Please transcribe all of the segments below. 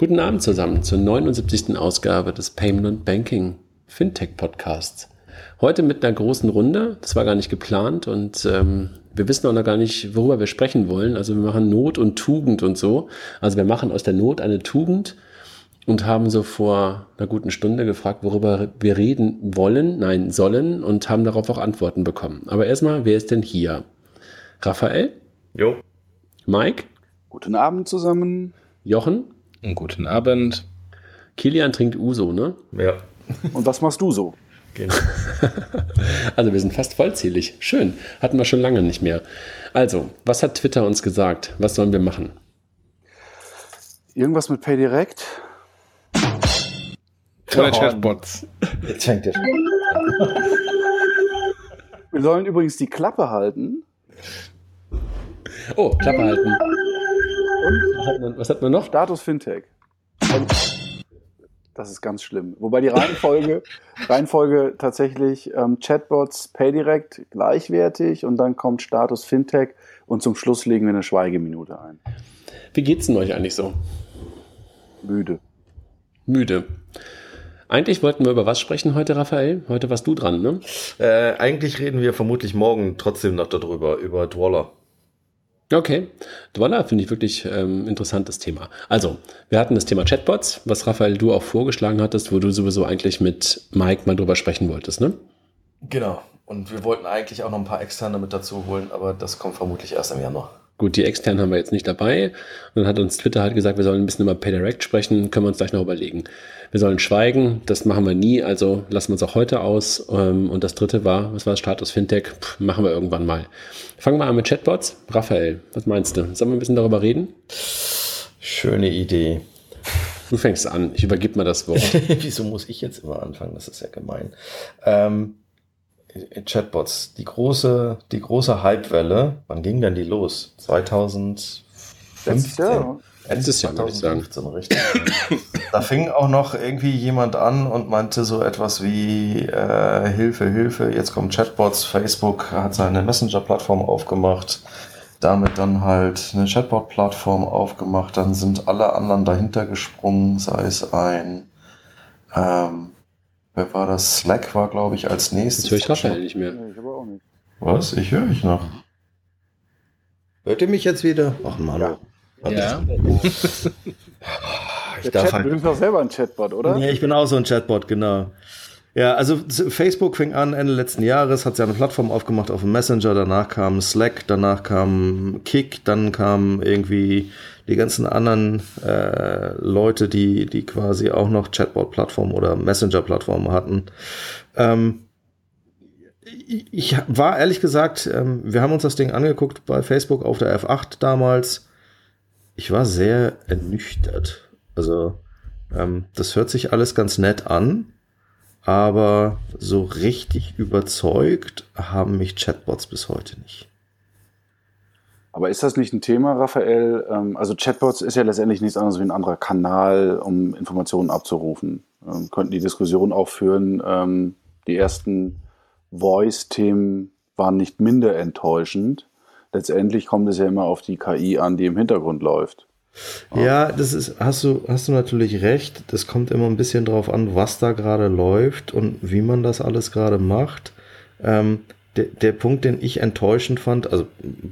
Guten Abend zusammen zur 79. Ausgabe des Payment Banking Fintech Podcasts. Heute mit einer großen Runde, das war gar nicht geplant und ähm, wir wissen auch noch gar nicht, worüber wir sprechen wollen. Also wir machen Not und Tugend und so. Also wir machen aus der Not eine Tugend und haben so vor einer guten Stunde gefragt, worüber wir reden wollen, nein, sollen und haben darauf auch Antworten bekommen. Aber erstmal, wer ist denn hier? Raphael? Jo. Mike? Guten Abend zusammen. Jochen? Einen guten Abend. Kilian trinkt Uso, ne? Ja. Und was machst du so? Genau. also wir sind fast vollzählig. Schön. Hatten wir schon lange nicht mehr. Also, was hat Twitter uns gesagt? Was sollen wir machen? Irgendwas mit PayDirect? Oder Chatbots. Jetzt fängt der Wir sollen übrigens die Klappe halten. Oh, Klappe halten. Und was hat man, was hat man noch? Status Fintech. Das ist ganz schlimm. Wobei die Reihenfolge, Reihenfolge tatsächlich ähm, Chatbots, PayDirect gleichwertig und dann kommt Status Fintech und zum Schluss legen wir eine Schweigeminute ein. Wie geht's denn euch eigentlich so? Müde. Müde. Eigentlich wollten wir über was sprechen heute, Raphael. Heute warst du dran, ne? Äh, eigentlich reden wir vermutlich morgen trotzdem noch darüber, über Dwaller. Okay, Dwaller finde ich wirklich ähm, interessantes Thema. Also, wir hatten das Thema Chatbots, was Raphael du auch vorgeschlagen hattest, wo du sowieso eigentlich mit Mike mal drüber sprechen wolltest, ne? Genau. Und wir wollten eigentlich auch noch ein paar externe mit dazu holen, aber das kommt vermutlich erst im Januar. Gut, die externen haben wir jetzt nicht dabei. Und dann hat uns Twitter halt gesagt, wir sollen ein bisschen über PayDirect sprechen, können wir uns gleich noch überlegen. Wir sollen schweigen, das machen wir nie, also lassen wir uns auch heute aus. Ähm, und das dritte war, was war das Status Fintech? Puh, machen wir irgendwann mal. Fangen wir an mit Chatbots. Raphael, was meinst du? Sollen wir ein bisschen darüber reden? Schöne Idee. Du fängst an, ich übergebe mal das Wort. Wieso muss ich jetzt immer anfangen? Das ist ja gemein. Ähm, Chatbots, die große, die große Hypewelle, wann ging denn die los? 2015? Letztes Jahr. Letztes Jahr, würde ich sagen. 2015, richtig. da fing auch noch irgendwie jemand an und meinte so etwas wie äh, Hilfe, Hilfe, jetzt kommen Chatbots, Facebook hat seine Messenger-Plattform aufgemacht, damit dann halt eine Chatbot-Plattform aufgemacht, dann sind alle anderen dahinter gesprungen, sei es ein ähm, Wer war das? Slack war, glaube ich, als nächstes. Jetzt höre ich Raphael nicht mehr. Nee, ich aber auch nicht. Was? Ich höre mich noch. Hört ihr mich jetzt wieder? Ach Mann. Ja. Ja. Ich Der darf Chat, halt du bist doch selber ein Chatbot, oder? Nee, ich bin auch so ein Chatbot, genau. Ja, also Facebook fing an Ende letzten Jahres, hat sie eine Plattform aufgemacht auf dem Messenger, danach kam Slack, danach kam Kick, dann kamen irgendwie die ganzen anderen äh, Leute, die, die quasi auch noch Chatbot-Plattformen oder Messenger-Plattformen hatten. Ähm, ich ich war ehrlich gesagt, ähm, wir haben uns das Ding angeguckt bei Facebook auf der F8 damals. Ich war sehr ernüchtert. Also, ähm, das hört sich alles ganz nett an, aber so richtig überzeugt haben mich Chatbots bis heute nicht. Aber ist das nicht ein Thema, Raphael? Ähm, Also Chatbots ist ja letztendlich nichts anderes wie ein anderer Kanal, um Informationen abzurufen. Ähm, Könnten die Diskussion auch führen, ähm, die ersten Voice-Themen waren nicht minder enttäuschend. Letztendlich kommt es ja immer auf die KI an, die im Hintergrund läuft. Ja, das ist, hast du, hast du natürlich recht. Das kommt immer ein bisschen drauf an, was da gerade läuft und wie man das alles gerade macht. Ähm, der, der Punkt, den ich enttäuschend fand, also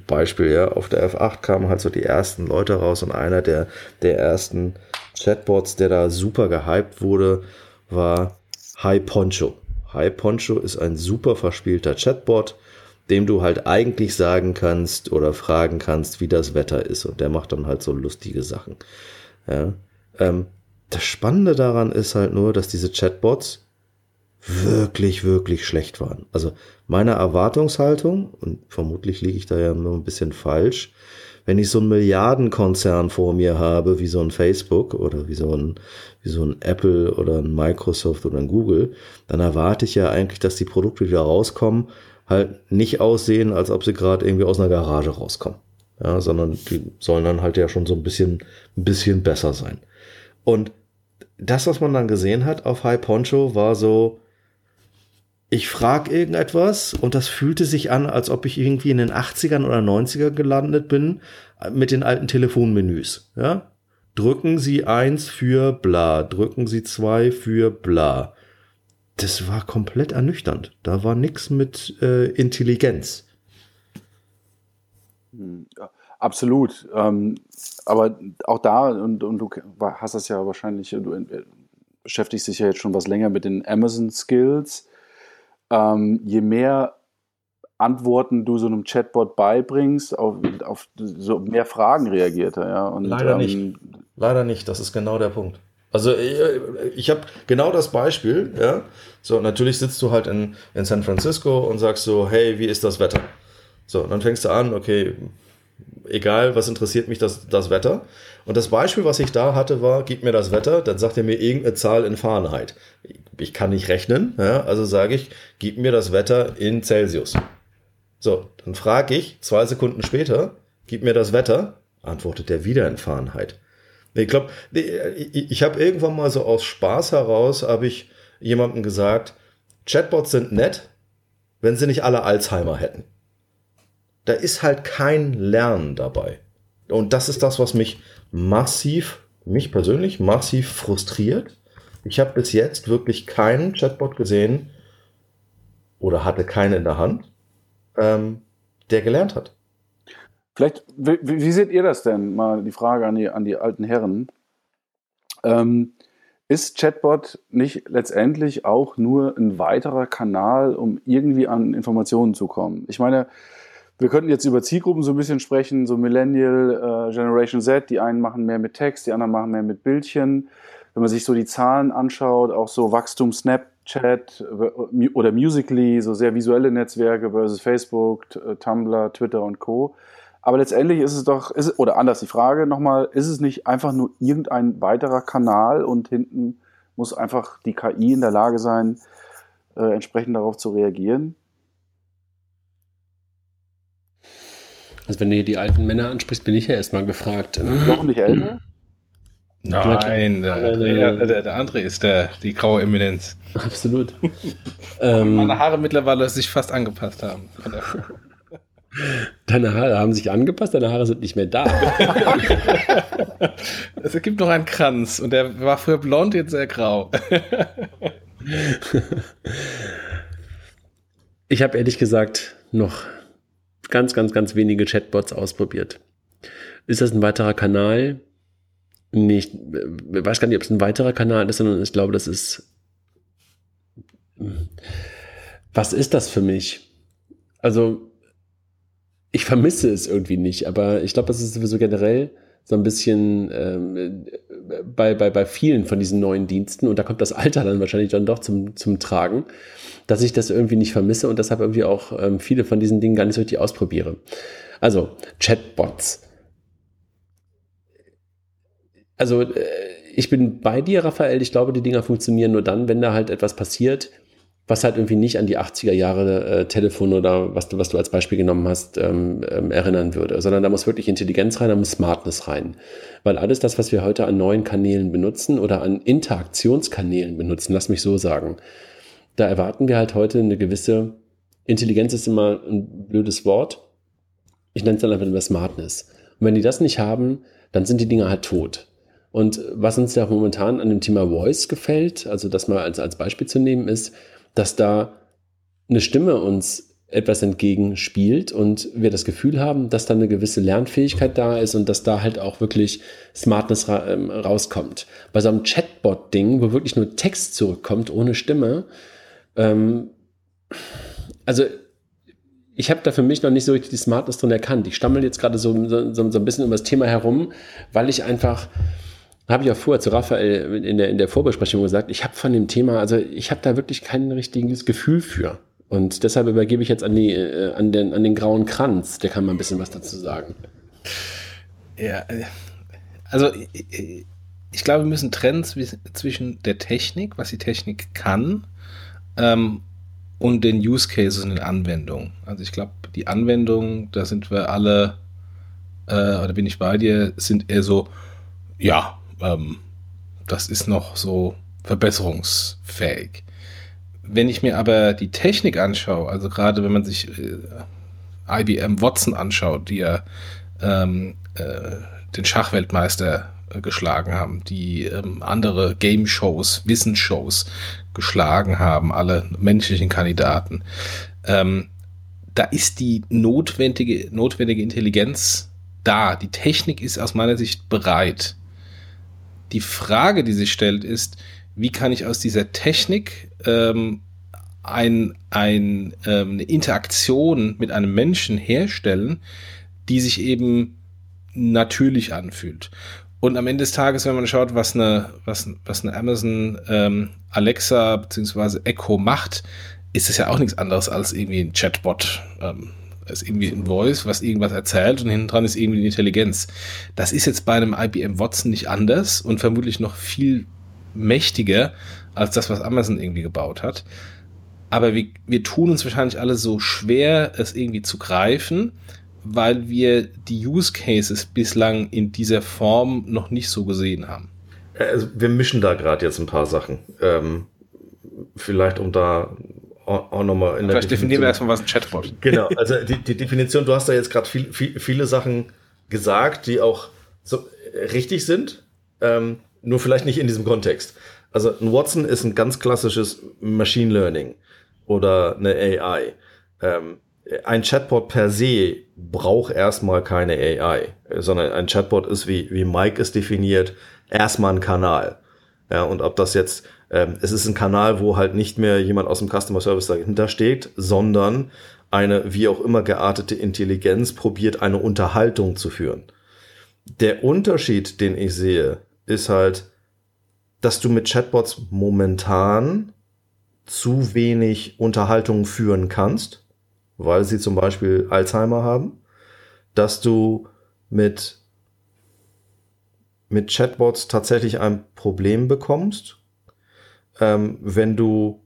Beispiel, ja, auf der F8 kamen halt so die ersten Leute raus und einer der, der ersten Chatbots, der da super gehypt wurde, war Hi Poncho. Hi Poncho ist ein super verspielter Chatbot, dem du halt eigentlich sagen kannst oder fragen kannst, wie das Wetter ist. Und der macht dann halt so lustige Sachen. Ja. Ähm, das Spannende daran ist halt nur, dass diese Chatbots wirklich, wirklich schlecht waren. Also meine Erwartungshaltung, und vermutlich liege ich da ja nur ein bisschen falsch, wenn ich so einen Milliardenkonzern vor mir habe, wie so ein Facebook oder wie so ein, wie so ein Apple oder ein Microsoft oder ein Google, dann erwarte ich ja eigentlich, dass die Produkte, die da rauskommen, halt nicht aussehen, als ob sie gerade irgendwie aus einer Garage rauskommen. Ja, sondern die sollen dann halt ja schon so ein bisschen, ein bisschen besser sein. Und das, was man dann gesehen hat auf High Poncho, war so, ich frage irgendetwas und das fühlte sich an, als ob ich irgendwie in den 80ern oder 90er gelandet bin mit den alten Telefonmenüs. Ja? drücken Sie eins für bla, drücken Sie zwei für bla. Das war komplett ernüchternd. Da war nichts mit äh, Intelligenz. Ja, absolut. Ähm, aber auch da, und, und du hast das ja wahrscheinlich, du äh, beschäftigst dich ja jetzt schon was länger mit den Amazon Skills. Ähm, je mehr Antworten du so einem Chatbot beibringst, auf, auf so mehr Fragen reagiert er. Ja? Und, Leider ähm, nicht. Leider nicht, das ist genau der Punkt. Also ich, ich habe genau das Beispiel, ja. So, natürlich sitzt du halt in, in San Francisco und sagst so, hey, wie ist das Wetter? So, und dann fängst du an, okay, egal, was interessiert mich das, das Wetter? Und das Beispiel, was ich da hatte, war, gib mir das Wetter, dann sagt er mir irgendeine Zahl in Fahrenheit. Ich kann nicht rechnen, ja, also sage ich, gib mir das Wetter in Celsius. So, dann frage ich zwei Sekunden später, gib mir das Wetter, antwortet er wieder in Fahrenheit. Ich glaube, ich, ich habe irgendwann mal so aus Spaß heraus, habe ich jemandem gesagt, Chatbots sind nett, wenn sie nicht alle Alzheimer hätten. Da ist halt kein Lernen dabei. Und das ist das, was mich massiv, mich persönlich massiv frustriert. Ich habe bis jetzt wirklich keinen Chatbot gesehen oder hatte keinen in der Hand, ähm, der gelernt hat. Vielleicht, wie, wie, seht ihr das denn? Mal die Frage an die, an die alten Herren. Ähm, ist Chatbot nicht letztendlich auch nur ein weiterer Kanal, um irgendwie an Informationen zu kommen? Ich meine, wir könnten jetzt über Zielgruppen so ein bisschen sprechen, so Millennial, äh, Generation Z, die einen machen mehr mit Text, die anderen machen mehr mit Bildchen. Wenn man sich so die Zahlen anschaut, auch so Wachstum Snap Chat oder Musically, so sehr visuelle Netzwerke versus Facebook, äh, Tumblr, Twitter und Co. Aber letztendlich ist es doch, ist, oder anders die Frage nochmal, ist es nicht einfach nur irgendein weiterer Kanal und hinten muss einfach die KI in der Lage sein, äh, entsprechend darauf zu reagieren? Also wenn du hier die alten Männer ansprichst, bin ich ja erstmal gefragt. Noch nicht älter? Nein, der, der, der, der, andere ist der, die graue Eminenz. Absolut. ähm, Meine Haare mittlerweile sich fast angepasst haben. Deine Haare haben sich angepasst, deine Haare sind nicht mehr da. es gibt noch einen Kranz und der war früher blond, jetzt sehr grau. ich habe ehrlich gesagt noch ganz, ganz, ganz wenige Chatbots ausprobiert. Ist das ein weiterer Kanal? nicht, ich weiß gar nicht, ob es ein weiterer Kanal ist, sondern ich glaube, das ist. Was ist das für mich? Also, ich vermisse es irgendwie nicht, aber ich glaube, das ist sowieso generell so ein bisschen ähm, bei, bei, bei vielen von diesen neuen Diensten, und da kommt das Alter dann wahrscheinlich dann doch zum, zum Tragen, dass ich das irgendwie nicht vermisse und deshalb irgendwie auch ähm, viele von diesen Dingen gar nicht so richtig ausprobiere. Also, Chatbots also äh, ich bin bei dir, Raphael. Ich glaube, die Dinger funktionieren nur dann, wenn da halt etwas passiert, was halt irgendwie nicht an die 80er Jahre äh, Telefon oder was du, was du als Beispiel genommen hast, ähm, ähm, erinnern würde, sondern da muss wirklich Intelligenz rein, da muss Smartness rein. Weil alles das, was wir heute an neuen Kanälen benutzen oder an Interaktionskanälen benutzen, lass mich so sagen, da erwarten wir halt heute eine gewisse Intelligenz ist immer ein blödes Wort. Ich nenne es dann einfach nur Smartness. Und wenn die das nicht haben, dann sind die Dinger halt tot. Und was uns ja momentan an dem Thema Voice gefällt, also das mal als, als Beispiel zu nehmen, ist, dass da eine Stimme uns etwas entgegenspielt und wir das Gefühl haben, dass da eine gewisse Lernfähigkeit da ist und dass da halt auch wirklich Smartness ra ähm, rauskommt. Bei so einem Chatbot-Ding, wo wirklich nur Text zurückkommt ohne Stimme, ähm, also ich habe da für mich noch nicht so richtig die Smartness drin erkannt. Ich stammel jetzt gerade so, so, so ein bisschen über das Thema herum, weil ich einfach habe ich auch vorher zu Raphael in der, in der Vorbesprechung gesagt, ich habe von dem Thema, also ich habe da wirklich kein richtiges Gefühl für. Und deshalb übergebe ich jetzt an, die, äh, an, den, an den grauen Kranz, der kann mal ein bisschen was dazu sagen. Ja, äh, also ich, ich glaube, wir müssen trennen zwischen der Technik, was die Technik kann, ähm, und den Use Cases und den Anwendungen. Also ich glaube, die Anwendungen, da sind wir alle, äh, oder bin ich bei dir, sind eher so, ja, ähm, das ist noch so verbesserungsfähig. Wenn ich mir aber die Technik anschaue, also gerade wenn man sich äh, IBM Watson anschaut, die ja ähm, äh, den Schachweltmeister äh, geschlagen haben, die ähm, andere Game-Shows, Wissensshows geschlagen haben, alle menschlichen Kandidaten. Ähm, da ist die notwendige, notwendige Intelligenz da. Die Technik ist aus meiner Sicht bereit. Die Frage, die sich stellt, ist, wie kann ich aus dieser Technik ähm, ein, ein, ähm, eine Interaktion mit einem Menschen herstellen, die sich eben natürlich anfühlt. Und am Ende des Tages, wenn man schaut, was eine, was, was eine Amazon ähm, Alexa bzw. Echo macht, ist es ja auch nichts anderes als irgendwie ein Chatbot. Ähm, ist irgendwie ein Voice, was irgendwas erzählt und hinten dran ist irgendwie eine Intelligenz. Das ist jetzt bei einem IBM Watson nicht anders und vermutlich noch viel mächtiger als das, was Amazon irgendwie gebaut hat. Aber wir, wir tun uns wahrscheinlich alle so schwer, es irgendwie zu greifen, weil wir die Use Cases bislang in dieser Form noch nicht so gesehen haben. Also wir mischen da gerade jetzt ein paar Sachen. Ähm, vielleicht um da auch nochmal in Vielleicht definieren wir erstmal, was ein Chatbot Genau, also die, die Definition, du hast da jetzt gerade viel, viel, viele Sachen gesagt, die auch so richtig sind, ähm, nur vielleicht nicht in diesem Kontext. Also ein Watson ist ein ganz klassisches Machine Learning oder eine AI. Ähm, ein Chatbot per se braucht erstmal keine AI, sondern ein Chatbot ist, wie, wie Mike es definiert, erstmal ein Kanal. Ja, und ob das jetzt, ähm, es ist ein Kanal, wo halt nicht mehr jemand aus dem Customer Service dahinter steht, sondern eine wie auch immer geartete Intelligenz probiert, eine Unterhaltung zu führen. Der Unterschied, den ich sehe, ist halt, dass du mit Chatbots momentan zu wenig Unterhaltung führen kannst, weil sie zum Beispiel Alzheimer haben, dass du mit, mit Chatbots tatsächlich ein Problem bekommst, ähm, wenn du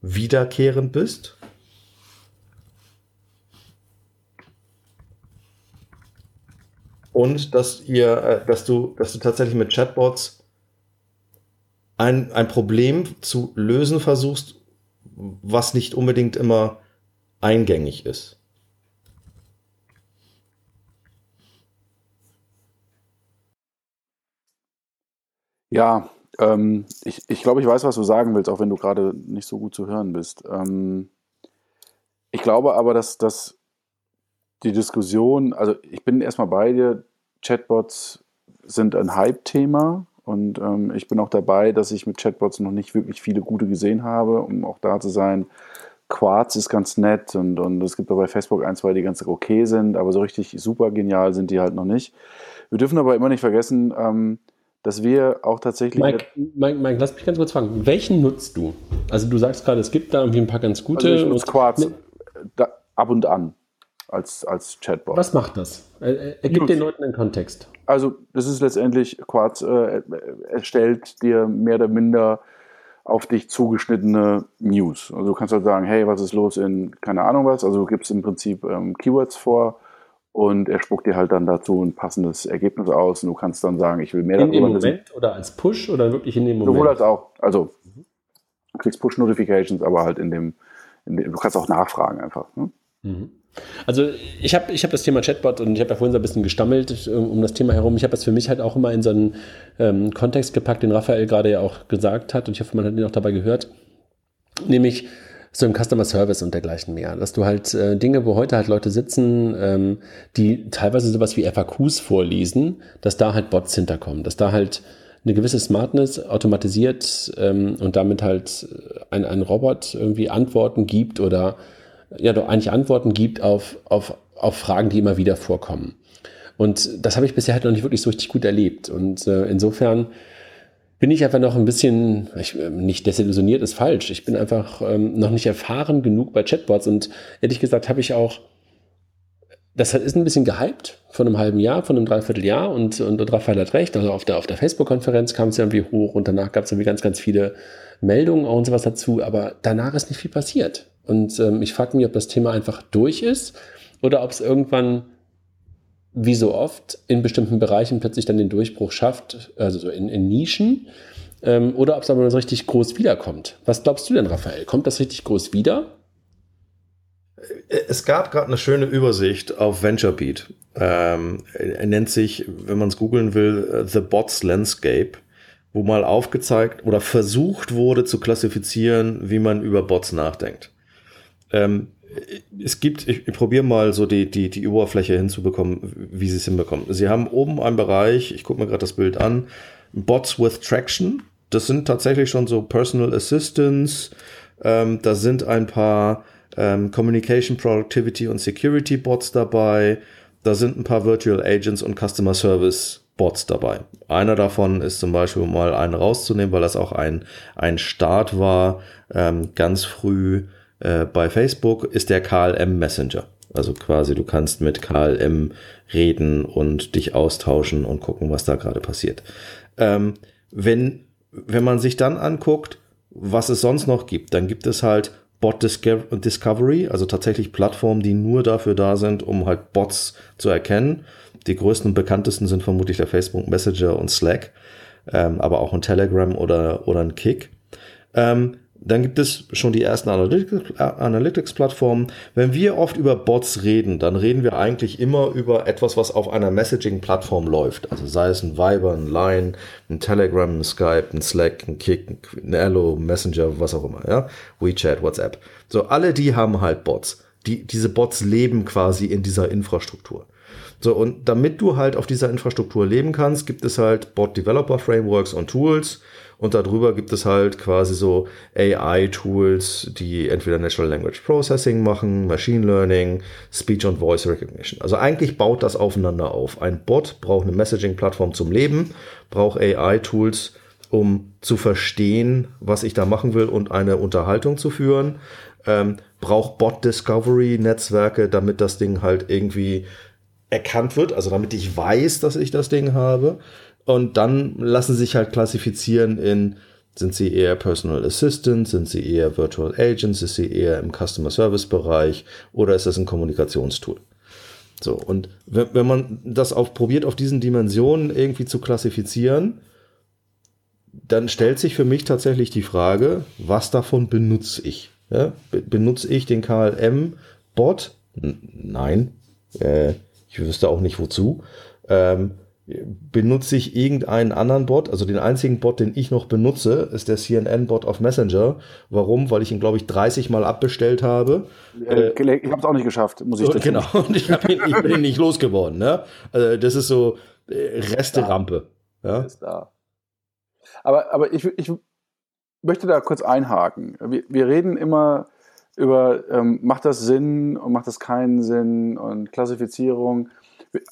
wiederkehrend bist. Und dass ihr, äh, dass du, dass du tatsächlich mit Chatbots ein, ein Problem zu lösen versuchst, was nicht unbedingt immer eingängig ist. Ja, ähm, ich, ich glaube, ich weiß, was du sagen willst, auch wenn du gerade nicht so gut zu hören bist. Ähm, ich glaube aber, dass, dass die Diskussion, also ich bin erstmal bei dir, Chatbots sind ein Hype-Thema und ähm, ich bin auch dabei, dass ich mit Chatbots noch nicht wirklich viele gute gesehen habe, um auch da zu sein. Quartz ist ganz nett und, und es gibt auch bei Facebook ein, zwei, die ganz okay sind, aber so richtig super genial sind die halt noch nicht. Wir dürfen aber immer nicht vergessen, ähm, dass wir auch tatsächlich. Mike, Mike, Mike, lass mich ganz kurz fragen. Welchen nutzt du? Also, du sagst gerade, es gibt da irgendwie ein paar ganz gute. Also ich nutze Quartz ne? da, ab und an als, als Chatbot. Was macht das? Er, er gibt den Leuten einen Kontext. Also, das ist letztendlich, Quartz äh, erstellt dir mehr oder minder auf dich zugeschnittene News. Also du kannst halt sagen, hey, was ist los in keine Ahnung was. Also du gibst im Prinzip ähm, Keywords vor und er spuckt dir halt dann dazu ein passendes Ergebnis aus und du kannst dann sagen, ich will mehr in darüber. In dem Moment wissen. oder als Push oder wirklich in dem Moment? Sowohl als auch. Also du kriegst Push-Notifications, aber halt in dem, in dem, du kannst auch nachfragen einfach. Ne? Mhm. Also ich habe ich hab das Thema Chatbot und ich habe ja vorhin so ein bisschen gestammelt um, um das Thema herum. Ich habe das für mich halt auch immer in so einen ähm, Kontext gepackt, den Raphael gerade ja auch gesagt hat und ich hoffe, man hat ihn auch dabei gehört. Nämlich so im Customer Service und dergleichen mehr. Dass du halt äh, Dinge, wo heute halt Leute sitzen, ähm, die teilweise sowas wie FAQs vorlesen, dass da halt Bots hinterkommen, dass da halt eine gewisse Smartness automatisiert ähm, und damit halt ein, ein Robot irgendwie Antworten gibt oder ja doch eigentlich Antworten gibt auf, auf, auf Fragen, die immer wieder vorkommen. Und das habe ich bisher halt noch nicht wirklich so richtig gut erlebt. Und äh, insofern bin ich einfach noch ein bisschen, ich, äh, nicht desillusioniert ist falsch. Ich bin einfach ähm, noch nicht erfahren genug bei Chatbots. Und ehrlich gesagt habe ich auch, das ist ein bisschen gehypt von einem halben Jahr, von einem Dreivierteljahr. Und, und, und Raphael hat recht. Also auf der, auf der Facebook-Konferenz kam es irgendwie hoch und danach gab es irgendwie ganz, ganz viele Meldungen und sowas dazu. Aber danach ist nicht viel passiert. Und ähm, ich frage mich, ob das Thema einfach durch ist oder ob es irgendwann, wie so oft, in bestimmten Bereichen plötzlich dann den Durchbruch schafft, also so in, in Nischen, ähm, oder ob es aber richtig groß wiederkommt. Was glaubst du denn, Raphael? Kommt das richtig groß wieder? Es gab gerade eine schöne Übersicht auf VentureBeat. Ähm, er nennt sich, wenn man es googeln will, The Bots Landscape, wo mal aufgezeigt oder versucht wurde zu klassifizieren, wie man über Bots nachdenkt. Ähm, es gibt, ich, ich probiere mal so die, die, die Oberfläche hinzubekommen, wie sie es hinbekommen. Sie haben oben einen Bereich, ich gucke mir gerade das Bild an, Bots with Traction. Das sind tatsächlich schon so Personal Assistants. Ähm, da sind ein paar ähm, Communication, Productivity und Security Bots dabei. Da sind ein paar Virtual Agents und Customer Service Bots dabei. Einer davon ist zum Beispiel mal einen rauszunehmen, weil das auch ein, ein Start war, ähm, ganz früh äh, bei Facebook, ist der KLM Messenger. Also quasi, du kannst mit KLM reden und dich austauschen und gucken, was da gerade passiert. Ähm, wenn, wenn man sich dann anguckt, was es sonst noch gibt, dann gibt es halt Bot Discovery, also tatsächlich Plattformen, die nur dafür da sind, um halt Bots zu erkennen. Die größten und bekanntesten sind vermutlich der Facebook Messenger und Slack, ähm, aber auch ein Telegram oder, oder ein Kick. Ähm, dann gibt es schon die ersten Analytics-Plattformen. Wenn wir oft über Bots reden, dann reden wir eigentlich immer über etwas, was auf einer Messaging-Plattform läuft. Also sei es ein Viber, ein Line, ein Telegram, ein Skype, ein Slack, ein Kick, ein Allo, Messenger, was auch immer, ja. WeChat, WhatsApp. So, alle die haben halt Bots. Die, diese Bots leben quasi in dieser Infrastruktur. So, und damit du halt auf dieser Infrastruktur leben kannst, gibt es halt Bot Developer Frameworks und Tools. Und darüber gibt es halt quasi so AI-Tools, die entweder Natural Language Processing machen, Machine Learning, Speech und Voice Recognition. Also eigentlich baut das aufeinander auf. Ein Bot braucht eine Messaging-Plattform zum Leben, braucht AI-Tools, um zu verstehen, was ich da machen will und eine Unterhaltung zu führen. Ähm, braucht Bot Discovery Netzwerke, damit das Ding halt irgendwie erkannt wird, also damit ich weiß, dass ich das Ding habe. Und dann lassen sich halt klassifizieren in, sind sie eher Personal Assistant, sind sie eher Virtual Agents, ist sie eher im Customer Service Bereich oder ist das ein Kommunikationstool? So, und wenn, wenn man das auch probiert, auf diesen Dimensionen irgendwie zu klassifizieren, dann stellt sich für mich tatsächlich die Frage, was davon benutze ich? Ja, benutze ich den KLM-Bot? Nein. Äh, ich wüsste auch nicht wozu. Ähm, benutze ich irgendeinen anderen Bot, also den einzigen Bot, den ich noch benutze, ist der CNN-Bot auf Messenger. Warum? Weil ich ihn, glaube ich, 30 Mal abbestellt habe. Äh, ich habe es auch nicht geschafft, muss ich dazu Genau, und ich, ihn, ich bin nicht losgeworden. Ne? Also das ist so äh, Resterampe. Ja? Ist da. Aber, aber ich, ich möchte da kurz einhaken. Wir, wir reden immer über, ähm, macht das Sinn und macht das keinen Sinn und Klassifizierung.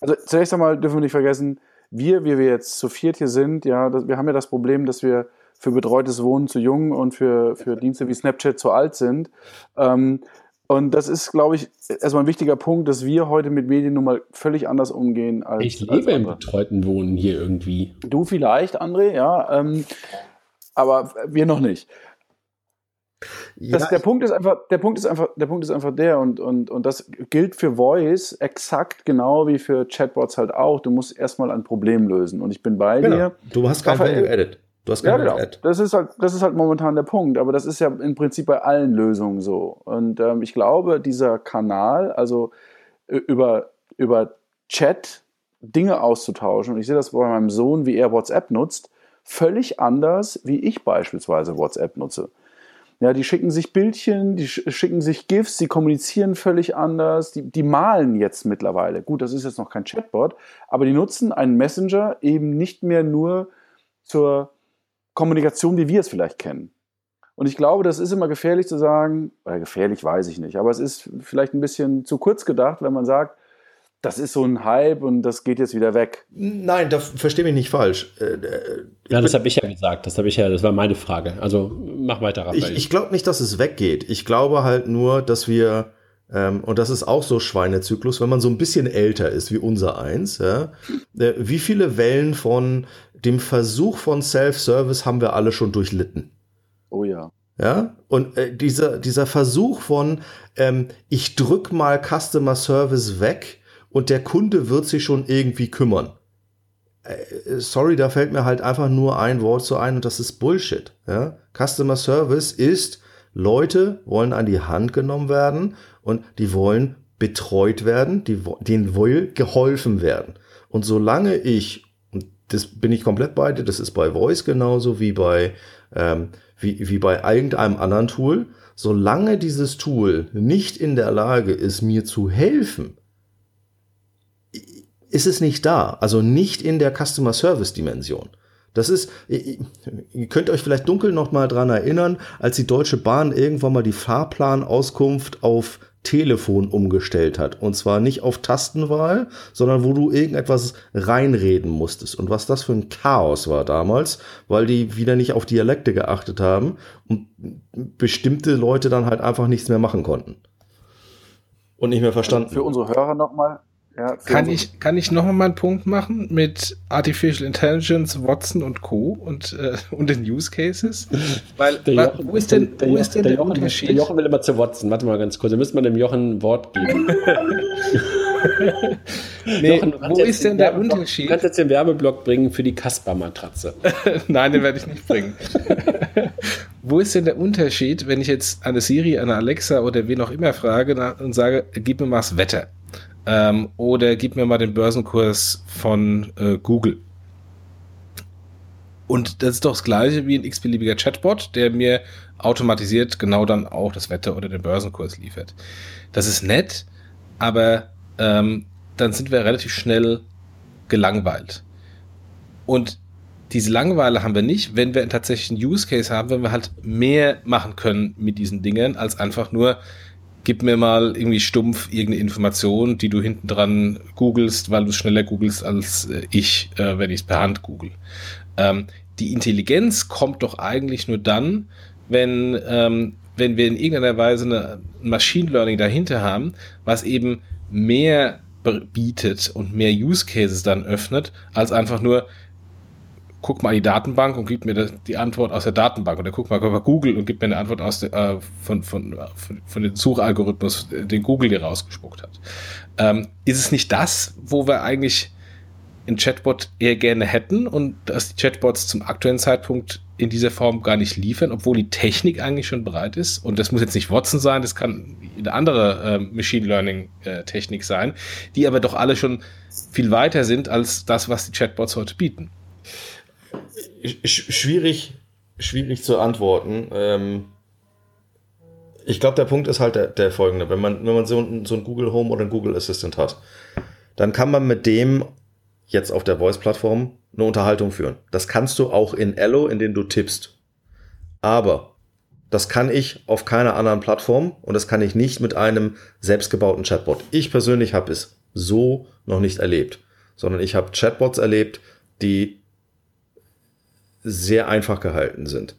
Also zunächst einmal dürfen wir nicht vergessen, wir, wie wir jetzt zu viert hier sind, ja, das, wir haben ja das Problem, dass wir für betreutes Wohnen zu jung und für, für Dienste wie Snapchat zu alt sind. Ähm, und das ist, glaube ich, erstmal ein wichtiger Punkt, dass wir heute mit Medien nun mal völlig anders umgehen als. Ich lebe als im betreuten Wohnen hier irgendwie. Du vielleicht, André, ja. Ähm, aber wir noch nicht. Ja, das, der Punkt ist einfach, der Punkt ist einfach, der Punkt ist einfach der und, und, und das gilt für Voice exakt genau wie für Chatbots halt auch. Du musst erstmal ein Problem lösen und ich bin bei genau. dir. Du hast kein Value Edit. Du hast kein ja, genau. Edit. Das ist halt, das ist halt momentan der Punkt. Aber das ist ja im Prinzip bei allen Lösungen so. Und ähm, ich glaube, dieser Kanal, also über, über Chat Dinge auszutauschen, und ich sehe das bei meinem Sohn, wie er WhatsApp nutzt, völlig anders, wie ich beispielsweise WhatsApp nutze. Ja, die schicken sich Bildchen, die schicken sich GIFs, die kommunizieren völlig anders, die, die malen jetzt mittlerweile. Gut, das ist jetzt noch kein Chatbot, aber die nutzen einen Messenger eben nicht mehr nur zur Kommunikation, wie wir es vielleicht kennen. Und ich glaube, das ist immer gefährlich zu sagen, oder gefährlich weiß ich nicht, aber es ist vielleicht ein bisschen zu kurz gedacht, wenn man sagt, das ist so ein Hype und das geht jetzt wieder weg. Nein, da verstehe mich nicht falsch. Äh, äh ja, das habe ich ja gesagt. Das habe ich ja, das war meine Frage. Also mach weiter, Raphael. Ich, ich glaube nicht, dass es weggeht. Ich glaube halt nur, dass wir ähm, und das ist auch so Schweinezyklus, wenn man so ein bisschen älter ist wie unser eins. Ja, äh, wie viele Wellen von dem Versuch von Self-Service haben wir alle schon durchlitten? Oh ja. Ja, und äh, dieser, dieser Versuch von, ähm, ich drück mal Customer Service weg, und der Kunde wird sich schon irgendwie kümmern. Äh, sorry, da fällt mir halt einfach nur ein Wort zu ein und das ist Bullshit. Ja? Customer Service ist, Leute wollen an die Hand genommen werden Und die wollen betreut werden, die, denen will geholfen werden. Und solange ich, und das bin ich komplett bei dir, das ist bei Voice genauso wie bei, ähm, wie, wie bei irgendeinem anderen Tool, solange dieses Tool nicht in der Lage ist, mir zu helfen, ist es nicht da. Also nicht in der Customer Service Dimension. Das ist, ihr könnt euch vielleicht dunkel noch mal dran erinnern, als die Deutsche Bahn irgendwann mal die Fahrplanauskunft auf Telefon umgestellt hat. Und zwar nicht auf Tastenwahl, sondern wo du irgendetwas reinreden musstest. Und was das für ein Chaos war damals, weil die wieder nicht auf Dialekte geachtet haben und bestimmte Leute dann halt einfach nichts mehr machen konnten. Und nicht mehr verstanden. Für unsere Hörer nochmal, ja, kann, ich, kann ich noch mal einen Punkt machen mit Artificial Intelligence, Watson und Co. und, äh, und den Use Cases? Weil, der Jochen, wo ist denn der, wo ist denn der, der Jochen, Unterschied? Der Jochen will immer zu Watson. Warte mal ganz kurz, da müssen wir dem Jochen ein Wort geben. nee, Jochen, wo ist denn der Unterschied? Du kannst jetzt den Werbeblock bringen für die Kasper-Matratze. Nein, den werde ich nicht bringen. wo ist denn der Unterschied, wenn ich jetzt eine Siri, eine Alexa oder wen auch immer frage und sage, gib mir mal das Wetter? Ähm, oder gib mir mal den Börsenkurs von äh, Google. Und das ist doch das gleiche wie ein x-beliebiger Chatbot, der mir automatisiert genau dann auch das Wetter oder den Börsenkurs liefert. Das ist nett, aber ähm, dann sind wir relativ schnell gelangweilt. Und diese Langeweile haben wir nicht, wenn wir tatsächlich einen Use Case haben, wenn wir halt mehr machen können mit diesen Dingen, als einfach nur gib mir mal irgendwie stumpf irgendeine Information, die du hinten dran googelst, weil du schneller googelst als äh, ich, äh, wenn ich es per Hand google. Ähm, die Intelligenz kommt doch eigentlich nur dann, wenn, ähm, wenn wir in irgendeiner Weise eine Machine Learning dahinter haben, was eben mehr bietet und mehr Use Cases dann öffnet, als einfach nur, guck mal in die Datenbank und gib mir die Antwort aus der Datenbank. Oder guck mal bei Google und gib mir eine Antwort aus der, äh, von, von, von, von dem Suchalgorithmus, den Google dir rausgespuckt hat. Ähm, ist es nicht das, wo wir eigentlich ein Chatbot eher gerne hätten und dass die Chatbots zum aktuellen Zeitpunkt in dieser Form gar nicht liefern, obwohl die Technik eigentlich schon bereit ist. Und das muss jetzt nicht Watson sein, das kann eine andere äh, Machine Learning äh, Technik sein, die aber doch alle schon viel weiter sind als das, was die Chatbots heute bieten schwierig, schwierig zu antworten. Ähm, ich glaube, der Punkt ist halt der, der, folgende. Wenn man, wenn man so, so ein Google Home oder ein Google Assistant hat, dann kann man mit dem jetzt auf der Voice-Plattform eine Unterhaltung führen. Das kannst du auch in Ello, in dem du tippst. Aber das kann ich auf keiner anderen Plattform und das kann ich nicht mit einem selbstgebauten Chatbot. Ich persönlich habe es so noch nicht erlebt, sondern ich habe Chatbots erlebt, die sehr einfach gehalten sind.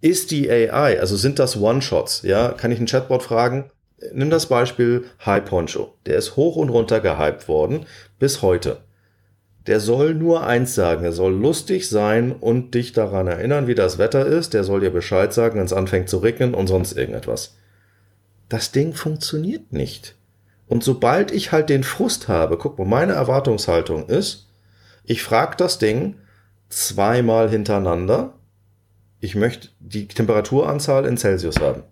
Ist die AI, also sind das One-Shots? Ja, kann ich einen Chatbot fragen? Nimm das Beispiel High Poncho. Der ist hoch und runter gehypt worden bis heute. Der soll nur eins sagen. Er soll lustig sein und dich daran erinnern, wie das Wetter ist. Der soll dir Bescheid sagen, wenn es anfängt zu regnen und sonst irgendetwas. Das Ding funktioniert nicht. Und sobald ich halt den Frust habe, guck mal, meine Erwartungshaltung ist, ich frage das Ding, zweimal hintereinander. Ich möchte die Temperaturanzahl in Celsius haben.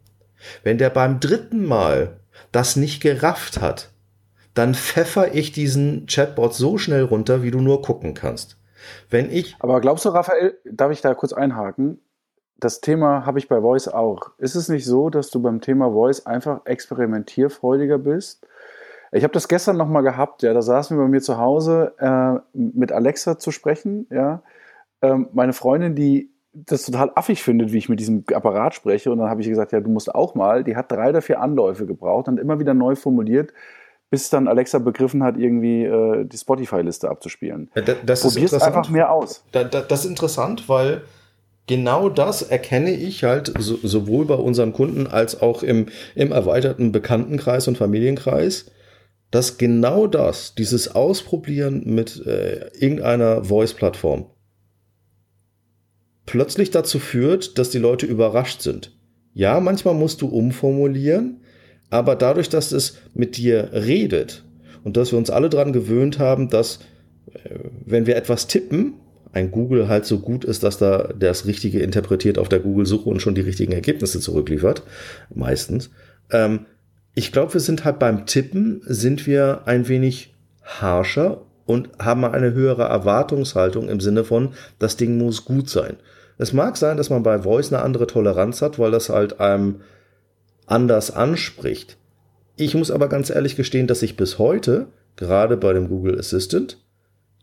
Wenn der beim dritten Mal das nicht gerafft hat, dann pfeffer ich diesen Chatbot so schnell runter, wie du nur gucken kannst. Wenn ich. Aber glaubst du, Raphael, darf ich da kurz einhaken? Das Thema habe ich bei Voice auch. Ist es nicht so, dass du beim Thema Voice einfach experimentierfreudiger bist? Ich habe das gestern nochmal gehabt, ja, da saßen wir bei mir zu Hause äh, mit Alexa zu sprechen, ja, ähm, meine Freundin, die das total affig findet, wie ich mit diesem Apparat spreche. Und dann habe ich gesagt, ja, du musst auch mal. Die hat drei oder vier Anläufe gebraucht und immer wieder neu formuliert, bis dann Alexa begriffen hat, irgendwie äh, die Spotify-Liste abzuspielen. Ja, das Probier's einfach mehr aus. das ist interessant, weil genau das erkenne ich halt so, sowohl bei unseren Kunden als auch im, im erweiterten Bekanntenkreis und Familienkreis, dass genau das, dieses Ausprobieren mit äh, irgendeiner Voice-Plattform, plötzlich dazu führt, dass die Leute überrascht sind. Ja, manchmal musst du umformulieren, aber dadurch, dass es mit dir redet und dass wir uns alle daran gewöhnt haben, dass äh, wenn wir etwas tippen, ein Google halt so gut ist, dass da das Richtige interpretiert auf der Google-Suche und schon die richtigen Ergebnisse zurückliefert, meistens, ähm, ich glaube, wir sind halt beim Tippen, sind wir ein wenig harscher und haben eine höhere Erwartungshaltung im Sinne von, das Ding muss gut sein. Es mag sein, dass man bei Voice eine andere Toleranz hat, weil das halt einem anders anspricht. Ich muss aber ganz ehrlich gestehen, dass ich bis heute, gerade bei dem Google Assistant,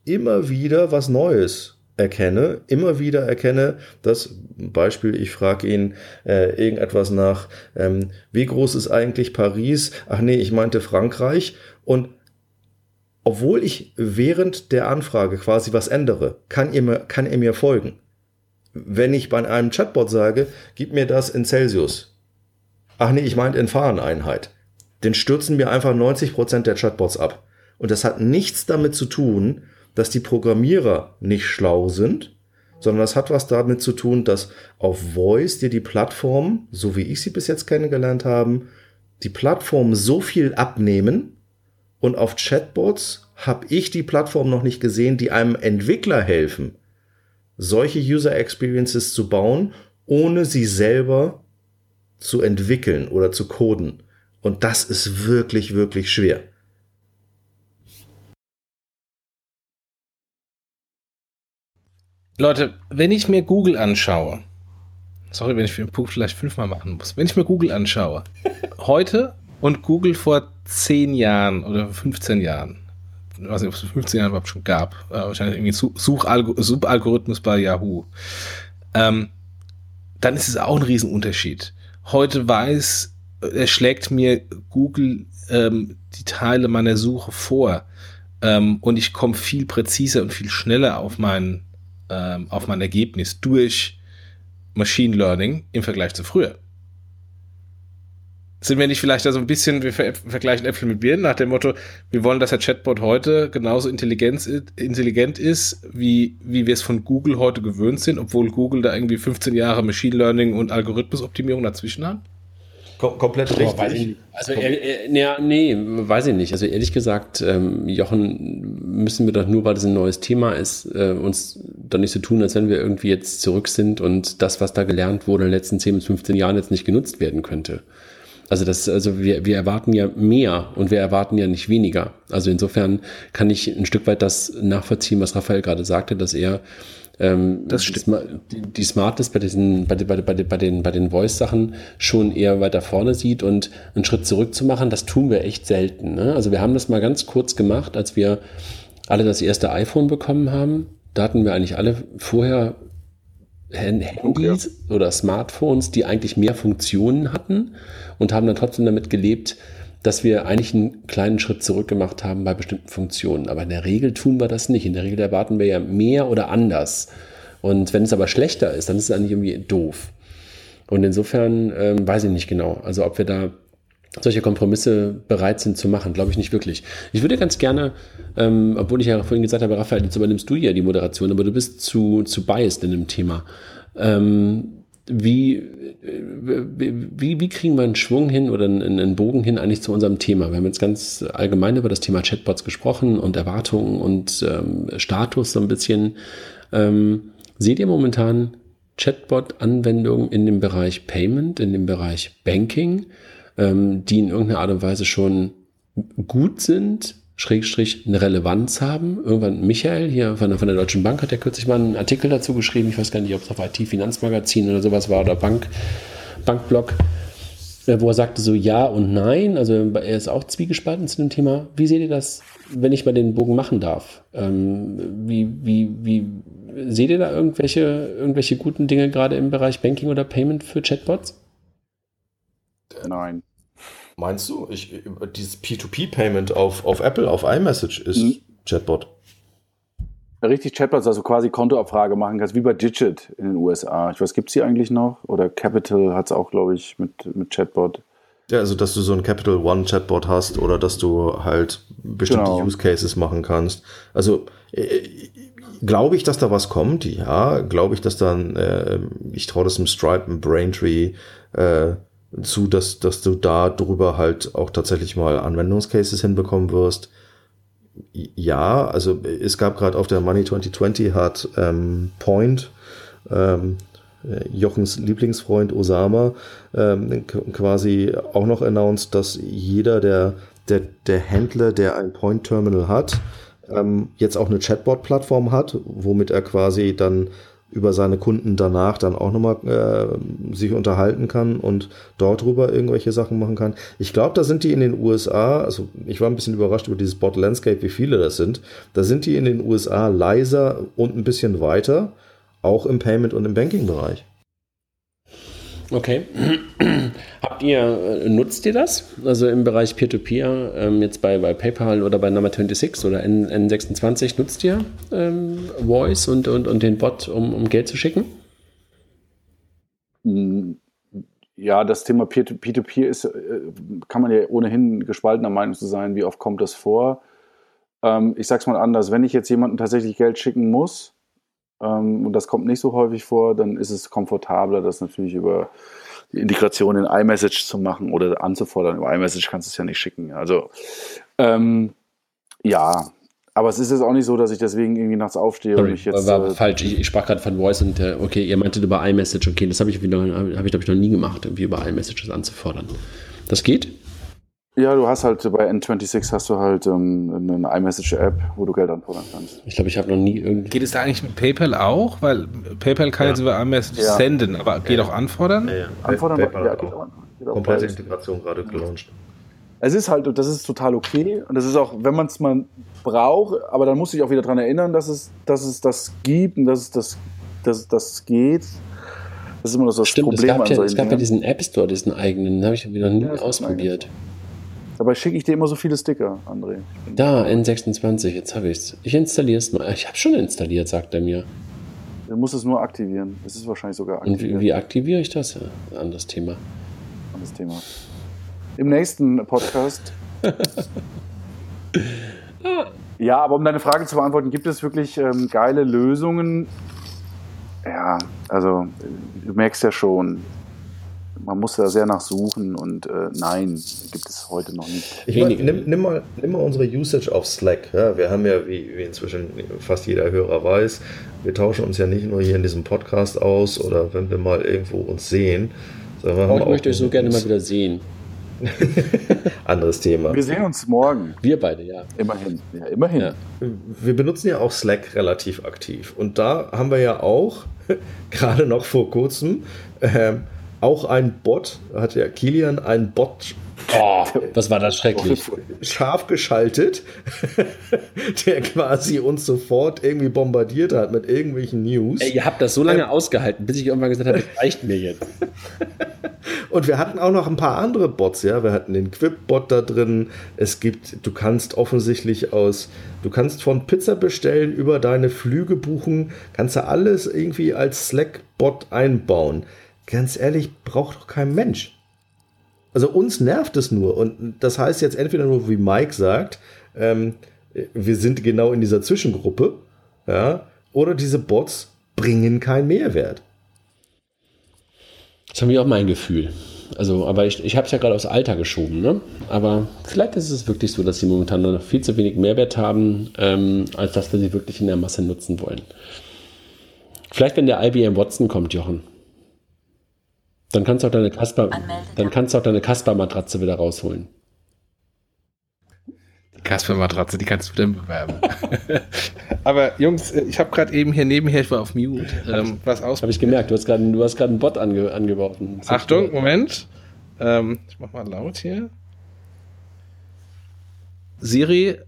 immer wieder was Neues erkenne, immer wieder erkenne, dass Beispiel, ich frage ihn äh, irgendetwas nach, ähm, wie groß ist eigentlich Paris? Ach nee, ich meinte Frankreich. Und obwohl ich während der Anfrage quasi was ändere, kann er mir, kann er mir folgen. Wenn ich bei einem Chatbot sage, gib mir das in Celsius. Ach nee, ich meinte in Fahreneinheit. Den stürzen mir einfach 90 Prozent der Chatbots ab. Und das hat nichts damit zu tun, dass die Programmierer nicht schlau sind, sondern das hat was damit zu tun, dass auf Voice dir die Plattform, so wie ich sie bis jetzt kennengelernt haben, die Plattform so viel abnehmen und auf Chatbots habe ich die Plattform noch nicht gesehen, die einem Entwickler helfen, solche User Experiences zu bauen, ohne sie selber zu entwickeln oder zu coden. Und das ist wirklich, wirklich schwer. Leute, wenn ich mir Google anschaue, sorry, wenn ich den Punkt vielleicht fünfmal machen muss, wenn ich mir Google anschaue, heute und Google vor zehn Jahren oder 15 Jahren, ich weiß nicht, ob es 15 Jahre überhaupt schon gab, äh, wahrscheinlich irgendwie Suchalgorithmus bei Yahoo, ähm, dann ist es auch ein Riesenunterschied. Heute weiß, er schlägt mir Google ähm, die Teile meiner Suche vor ähm, und ich komme viel präziser und viel schneller auf meinen ähm, auf mein Ergebnis durch Machine Learning im Vergleich zu früher. Sind wir nicht vielleicht da so ein bisschen, wir ver vergleichen Äpfel mit Birnen nach dem Motto, wir wollen, dass der Chatbot heute genauso intelligent, intelligent ist, wie, wie wir es von Google heute gewöhnt sind, obwohl Google da irgendwie 15 Jahre Machine Learning und Algorithmusoptimierung dazwischen hat? Kom komplett richtig. Boah, also, äh, äh, nee, weiß ich nicht. Also ehrlich gesagt, ähm, Jochen, müssen wir doch nur, weil das ein neues Thema ist, äh, uns doch nicht so tun, als wenn wir irgendwie jetzt zurück sind und das, was da gelernt wurde in den letzten 10 bis 15 Jahren, jetzt nicht genutzt werden könnte. Also das, also wir, wir erwarten ja mehr und wir erwarten ja nicht weniger. Also insofern kann ich ein Stück weit das nachvollziehen, was Raphael gerade sagte, dass er ähm, das stimmt. Die, die Smartness bei diesen, bei, bei, bei, bei den, bei den Voice-Sachen schon eher weiter vorne sieht und einen Schritt zurück zu machen, das tun wir echt selten. Ne? Also wir haben das mal ganz kurz gemacht, als wir alle das erste iPhone bekommen haben. Da hatten wir eigentlich alle vorher Handys okay. oder Smartphones, die eigentlich mehr Funktionen hatten und haben dann trotzdem damit gelebt, dass wir eigentlich einen kleinen Schritt zurück gemacht haben bei bestimmten Funktionen. Aber in der Regel tun wir das nicht. In der Regel erwarten wir ja mehr oder anders. Und wenn es aber schlechter ist, dann ist es eigentlich irgendwie doof. Und insofern ähm, weiß ich nicht genau. Also ob wir da solche Kompromisse bereit sind zu machen, glaube ich nicht wirklich. Ich würde ganz gerne, ähm, obwohl ich ja vorhin gesagt habe, Raphael, jetzt übernimmst du ja die Moderation, aber du bist zu, zu biased in dem Thema. Ähm, wie, wie, wie kriegen wir einen Schwung hin oder einen, einen, Bogen hin eigentlich zu unserem Thema? Wir haben jetzt ganz allgemein über das Thema Chatbots gesprochen und Erwartungen und ähm, Status so ein bisschen. Ähm, seht ihr momentan Chatbot-Anwendungen in dem Bereich Payment, in dem Bereich Banking, ähm, die in irgendeiner Art und Weise schon gut sind, Schrägstrich eine Relevanz haben. Irgendwann Michael hier von der, von der Deutschen Bank hat ja kürzlich mal einen Artikel dazu geschrieben. Ich weiß gar nicht, ob es auf IT-Finanzmagazin oder sowas war oder Bank, Bankblog, äh, wo er sagte so ja und nein. Also er ist auch zwiegespalten zu dem Thema. Wie seht ihr das, wenn ich mal den Bogen machen darf? Ähm, wie, wie, wie seht ihr da irgendwelche, irgendwelche guten Dinge gerade im Bereich Banking oder Payment für Chatbots? Nein. Meinst du? Ich, dieses P2P-Payment auf, auf Apple, auf iMessage ist mhm. Chatbot. Richtig, Chatbots, also quasi Kontoabfrage machen kannst, wie bei Digit in den USA. Ich weiß, gibt es die eigentlich noch? Oder Capital hat es auch, glaube ich, mit, mit Chatbot. Ja, also dass du so ein Capital One Chatbot hast oder dass du halt bestimmte genau. Use Cases machen kannst. Also äh, glaube ich, dass da was kommt? Ja, glaube ich, dass dann, äh, ich traue das im Stripe, im Braintree, äh, zu, dass, dass du da drüber halt auch tatsächlich mal Anwendungscases hinbekommen wirst. Ja, also es gab gerade auf der Money 2020 hat ähm, Point, ähm, äh, Jochens Lieblingsfreund Osama ähm, quasi auch noch announced, dass jeder der, der, der Händler, der ein Point Terminal hat, ähm, jetzt auch eine Chatbot-Plattform hat, womit er quasi dann über seine Kunden danach dann auch nochmal äh, sich unterhalten kann und dort drüber irgendwelche Sachen machen kann. Ich glaube, da sind die in den USA, also ich war ein bisschen überrascht über dieses Bot Landscape, wie viele das sind. Da sind die in den USA leiser und ein bisschen weiter, auch im Payment- und im Banking-Bereich. Okay. Habt ihr, äh, nutzt ihr das? Also im Bereich Peer-to-Peer, ähm, jetzt bei, bei PayPal oder bei Number 26 oder N, N26, nutzt ihr ähm, Voice und, und, und den Bot, um, um Geld zu schicken? Hm, ja, das Thema Peer-to-Peer ist, äh, kann man ja ohnehin gespaltener Meinung zu sein, wie oft kommt das vor. Ähm, ich sag's mal anders, wenn ich jetzt jemandem tatsächlich Geld schicken muss, ähm, und das kommt nicht so häufig vor, dann ist es komfortabler, das natürlich über die Integration in iMessage zu machen oder anzufordern. Über iMessage kannst du es ja nicht schicken. Also ähm, ja, aber es ist jetzt auch nicht so, dass ich deswegen irgendwie nachts aufstehe Sorry, und mich jetzt. War äh, falsch, ich, ich sprach gerade von Voice und äh, okay, ihr meintet über iMessage, okay, das habe ich, hab ich glaube ich noch nie gemacht, irgendwie über iMessages anzufordern. Das geht? Ja, du hast halt bei N26 hast du halt ähm, eine iMessage-App, wo du Geld anfordern kannst. Ich glaube, ich habe noch nie irgendwie. Geht es da eigentlich mit PayPal auch? Weil PayPal kann Ja. jetzt über iMessage Ja. senden, aber geht auch anfordern? Anfordern PayPal ja, hat geht auch. Geht auch komplette. Integration gerade gelauncht. Es ist halt, das ist total okay. Und das ist auch, wenn man es mal braucht, aber dann muss ich auch wieder daran erinnern, dass es, dass es das gibt und dass es das, dass es das geht. Das ist immer das Stimmt, es Problem gab, an ja, es gab ja diesen App Store, diesen eigenen, den habe ich wieder nie Ja, ausprobiert. Dabei schicke ich dir immer so viele Sticker, André. Da, N26, jetzt habe ich es. Ich installiere es mal. Ich habe schon installiert, sagt er mir. Du musst es nur aktivieren. Es ist wahrscheinlich sogar Und aktiviert. wie, wie aktiviere ich das? Ja, anderes Thema. das Thema. Im nächsten Podcast. ja, aber um deine Frage zu beantworten, gibt es wirklich ähm, geile Lösungen? Ja, also du merkst ja schon, man muss da sehr nachsuchen und äh, nein, gibt es heute noch nicht. Ich meine, nimm, nimm, mal, nimm mal unsere Usage auf Slack. Ja, wir haben ja, wie, wie inzwischen fast jeder Hörer weiß, wir tauschen uns ja nicht nur hier in diesem Podcast aus oder wenn wir mal irgendwo uns sehen, sondern wir Oh, haben ich auch möchte euch so gerne mal wieder sehen. anderes Thema. Wir sehen uns morgen, Wir beide, ja. immerhin. Ja, immerhin. Ja. Wir benutzen ja auch Slack relativ aktiv. Und da haben wir ja auch, gerade noch vor kurzem, ähm, auch ein Bot, hat ja Kilian einen Bot Oh, was war das schrecklich. scharf geschaltet, der quasi uns sofort irgendwie bombardiert hat mit irgendwelchen News. Ey, ihr habt das so lange ausgehalten, bis ich irgendwann gesagt habe, das reicht mir jetzt. Und wir hatten auch noch ein paar andere Bots, ja. Wir hatten den Quip-Bot da drin. Es gibt, du kannst offensichtlich aus, du kannst von Pizza bestellen über deine Flüge buchen, kannst du alles irgendwie als Slack-Bot einbauen. Ganz ehrlich, braucht doch kein Mensch. Also uns nervt es nur. Und das heißt jetzt entweder nur, wie Mike sagt, ähm, wir sind genau in dieser Zwischengruppe, ja, oder diese Bots bringen keinen Mehrwert. Das habe ich auch mein Gefühl. Also, aber ich, ich habe es ja gerade aufs Alter geschoben, ne? Aber vielleicht ist es wirklich so, dass sie momentan noch viel zu wenig Mehrwert haben, ähm, als dass wir sie wirklich in der Masse nutzen wollen. Vielleicht, wenn der IBM Watson kommt, Jochen. Dann kannst du auch deine Kasper, dann kannst du auch deine Kasper-Matratze wieder rausholen. Die Kasper-Matratze, die kannst du dann bewerben. Aber Jungs, äh, ich habe gerade eben hier nebenher, ich war auf Mute, ähm, was aus. Habe ich gemerkt, du hast gerade du hast gerade einen Bot ange, angeworfen. Achtung, Moment. Ähm, ich mach mal laut hier. Siri,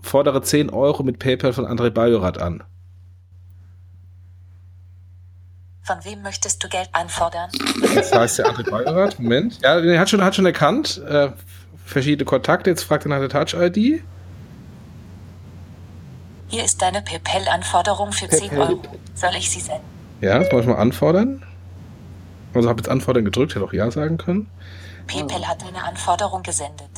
fordere 10 Euro mit PayPal von André Bajorat an. Von wem möchtest du Geld anfordern? Das heißt der André Bajorat. Moment. Ja, der hat schon, hat schon erkannt. Äh, verschiedene Kontakte. Jetzt fragt er nach der Touch-ID. Hier ist deine PayPal-Anforderung für 10 PayPal. Euro. Soll ich sie senden? Ja, das muss ich mal anfordern. Also habe jetzt anfordern gedrückt, hätte auch Ja sagen können. PayPal hat deine Anforderung gesendet.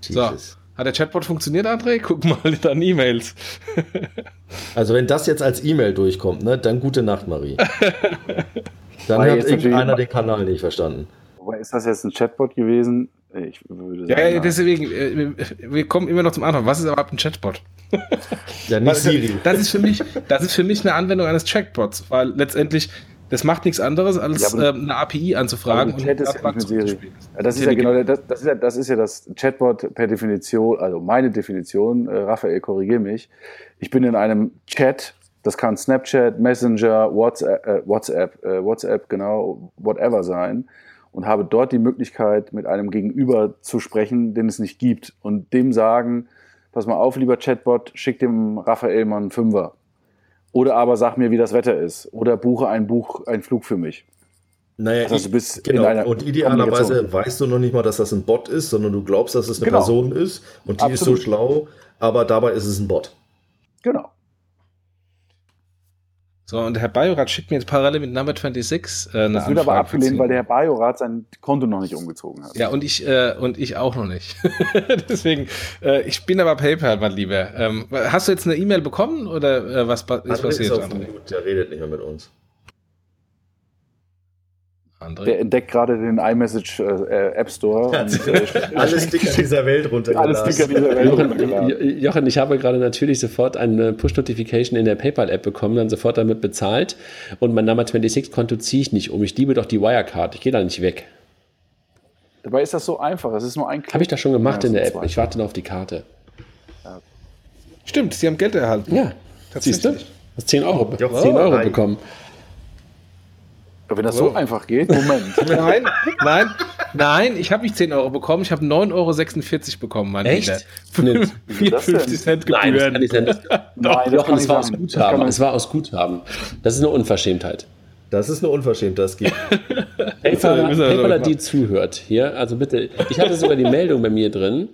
So. Jesus. Hat der Chatbot funktioniert, André? Guck mal in deinen E-Mails. Also wenn das jetzt als E-Mail durchkommt, ne, dann gute Nacht, Marie. Dann hat irgendeiner den Kanal nicht verstanden. Wobei, ist das jetzt ein Chatbot gewesen? Ich würde sagen, ja, deswegen, äh, wir- wir kommen immer noch zum Anfang. Was ist überhaupt ein Chatbot? Ja, nicht Siri. Das ist für mich, das ist für mich eine Anwendung eines Chatbots, weil letztendlich Das macht nichts anderes, als Ja, ähm, eine API anzufragen. Chattest das ja Siri. zurückzuspielen. Ja, das ist ja genau, das, das, ist ja, das ist ja das Chatbot per Definition, also meine Definition, äh, Raphael, korrigier mich. Ich bin in einem Chat, das kann Snapchat, Messenger, WhatsApp, äh, WhatsApp, äh, WhatsApp, genau, whatever sein und habe dort die Möglichkeit, mit einem Gegenüber zu sprechen, den es nicht gibt und dem sagen, pass mal auf, lieber Chatbot, schick dem Raphael mal einen Fünfer. Oder aber sag mir, wie das Wetter ist. Oder buche ein Buch, einen Flug für mich. Naja, Also du bist genau. in einer und idealerweise weißt du noch nicht mal, dass das ein Bot ist, sondern du glaubst, dass es eine Genau. Person ist und die Absolut. ist so schlau, aber dabei ist es ein Bot. Genau. So, und Herr Bajorat schickt mir jetzt parallel mit Number 26 äh, eine Das wird aber Anfrage abgelehnt, zu- weil der Herr Bajorat sein Konto noch nicht umgezogen hat. Ja, und ich, äh, und ich auch noch nicht. Deswegen, äh, ich bin aber PayPal, mein Lieber. Ähm, hast du jetzt eine E-Mail bekommen oder äh, was pa- ist André ist passiert, auf André? Mute, der redet nicht mehr mit uns. André? Der entdeckt gerade den iMessage äh, App Store. und, äh, Alle Sticker dieser Welt alle runtergelassen. Sticker dieser Welt Jochen, runtergeladen. Jo- Jochen, ich habe gerade natürlich sofort eine Push-Notification in der PayPal-App bekommen, dann sofort damit bezahlt und mein Nummer 26-Konto ziehe ich nicht um. Ich liebe doch die Wirecard, ich gehe da nicht weg. Dabei ist das so einfach. Es ist nur ein Klick. Habe ich das schon gemacht Ja, in der App. Ich warte noch auf die Karte. Stimmt, Sie haben Geld erhalten. Ja, siehst du? Hast 10 Euro, Ja, 10 Euro nein. bekommen. Wenn das so einfach geht, Moment. Nein, nein, nein, ich habe nicht 10 Euro bekommen, ich habe 9,46 Euro bekommen, mein Echt? Lieber. Nicht. Wieso das 54 denn? Cent Nein, das kann nicht sein. Nein, das Jochen, es war aus Guthaben. Es war aus Guthaben. Das ist eine Unverschämtheit. Das ist eine Unverschämtheit, das geht. PayPal, müssen wir das PayPal machen. die zuhört hier, also bitte. Ich hatte sogar die Meldung bei mir drin,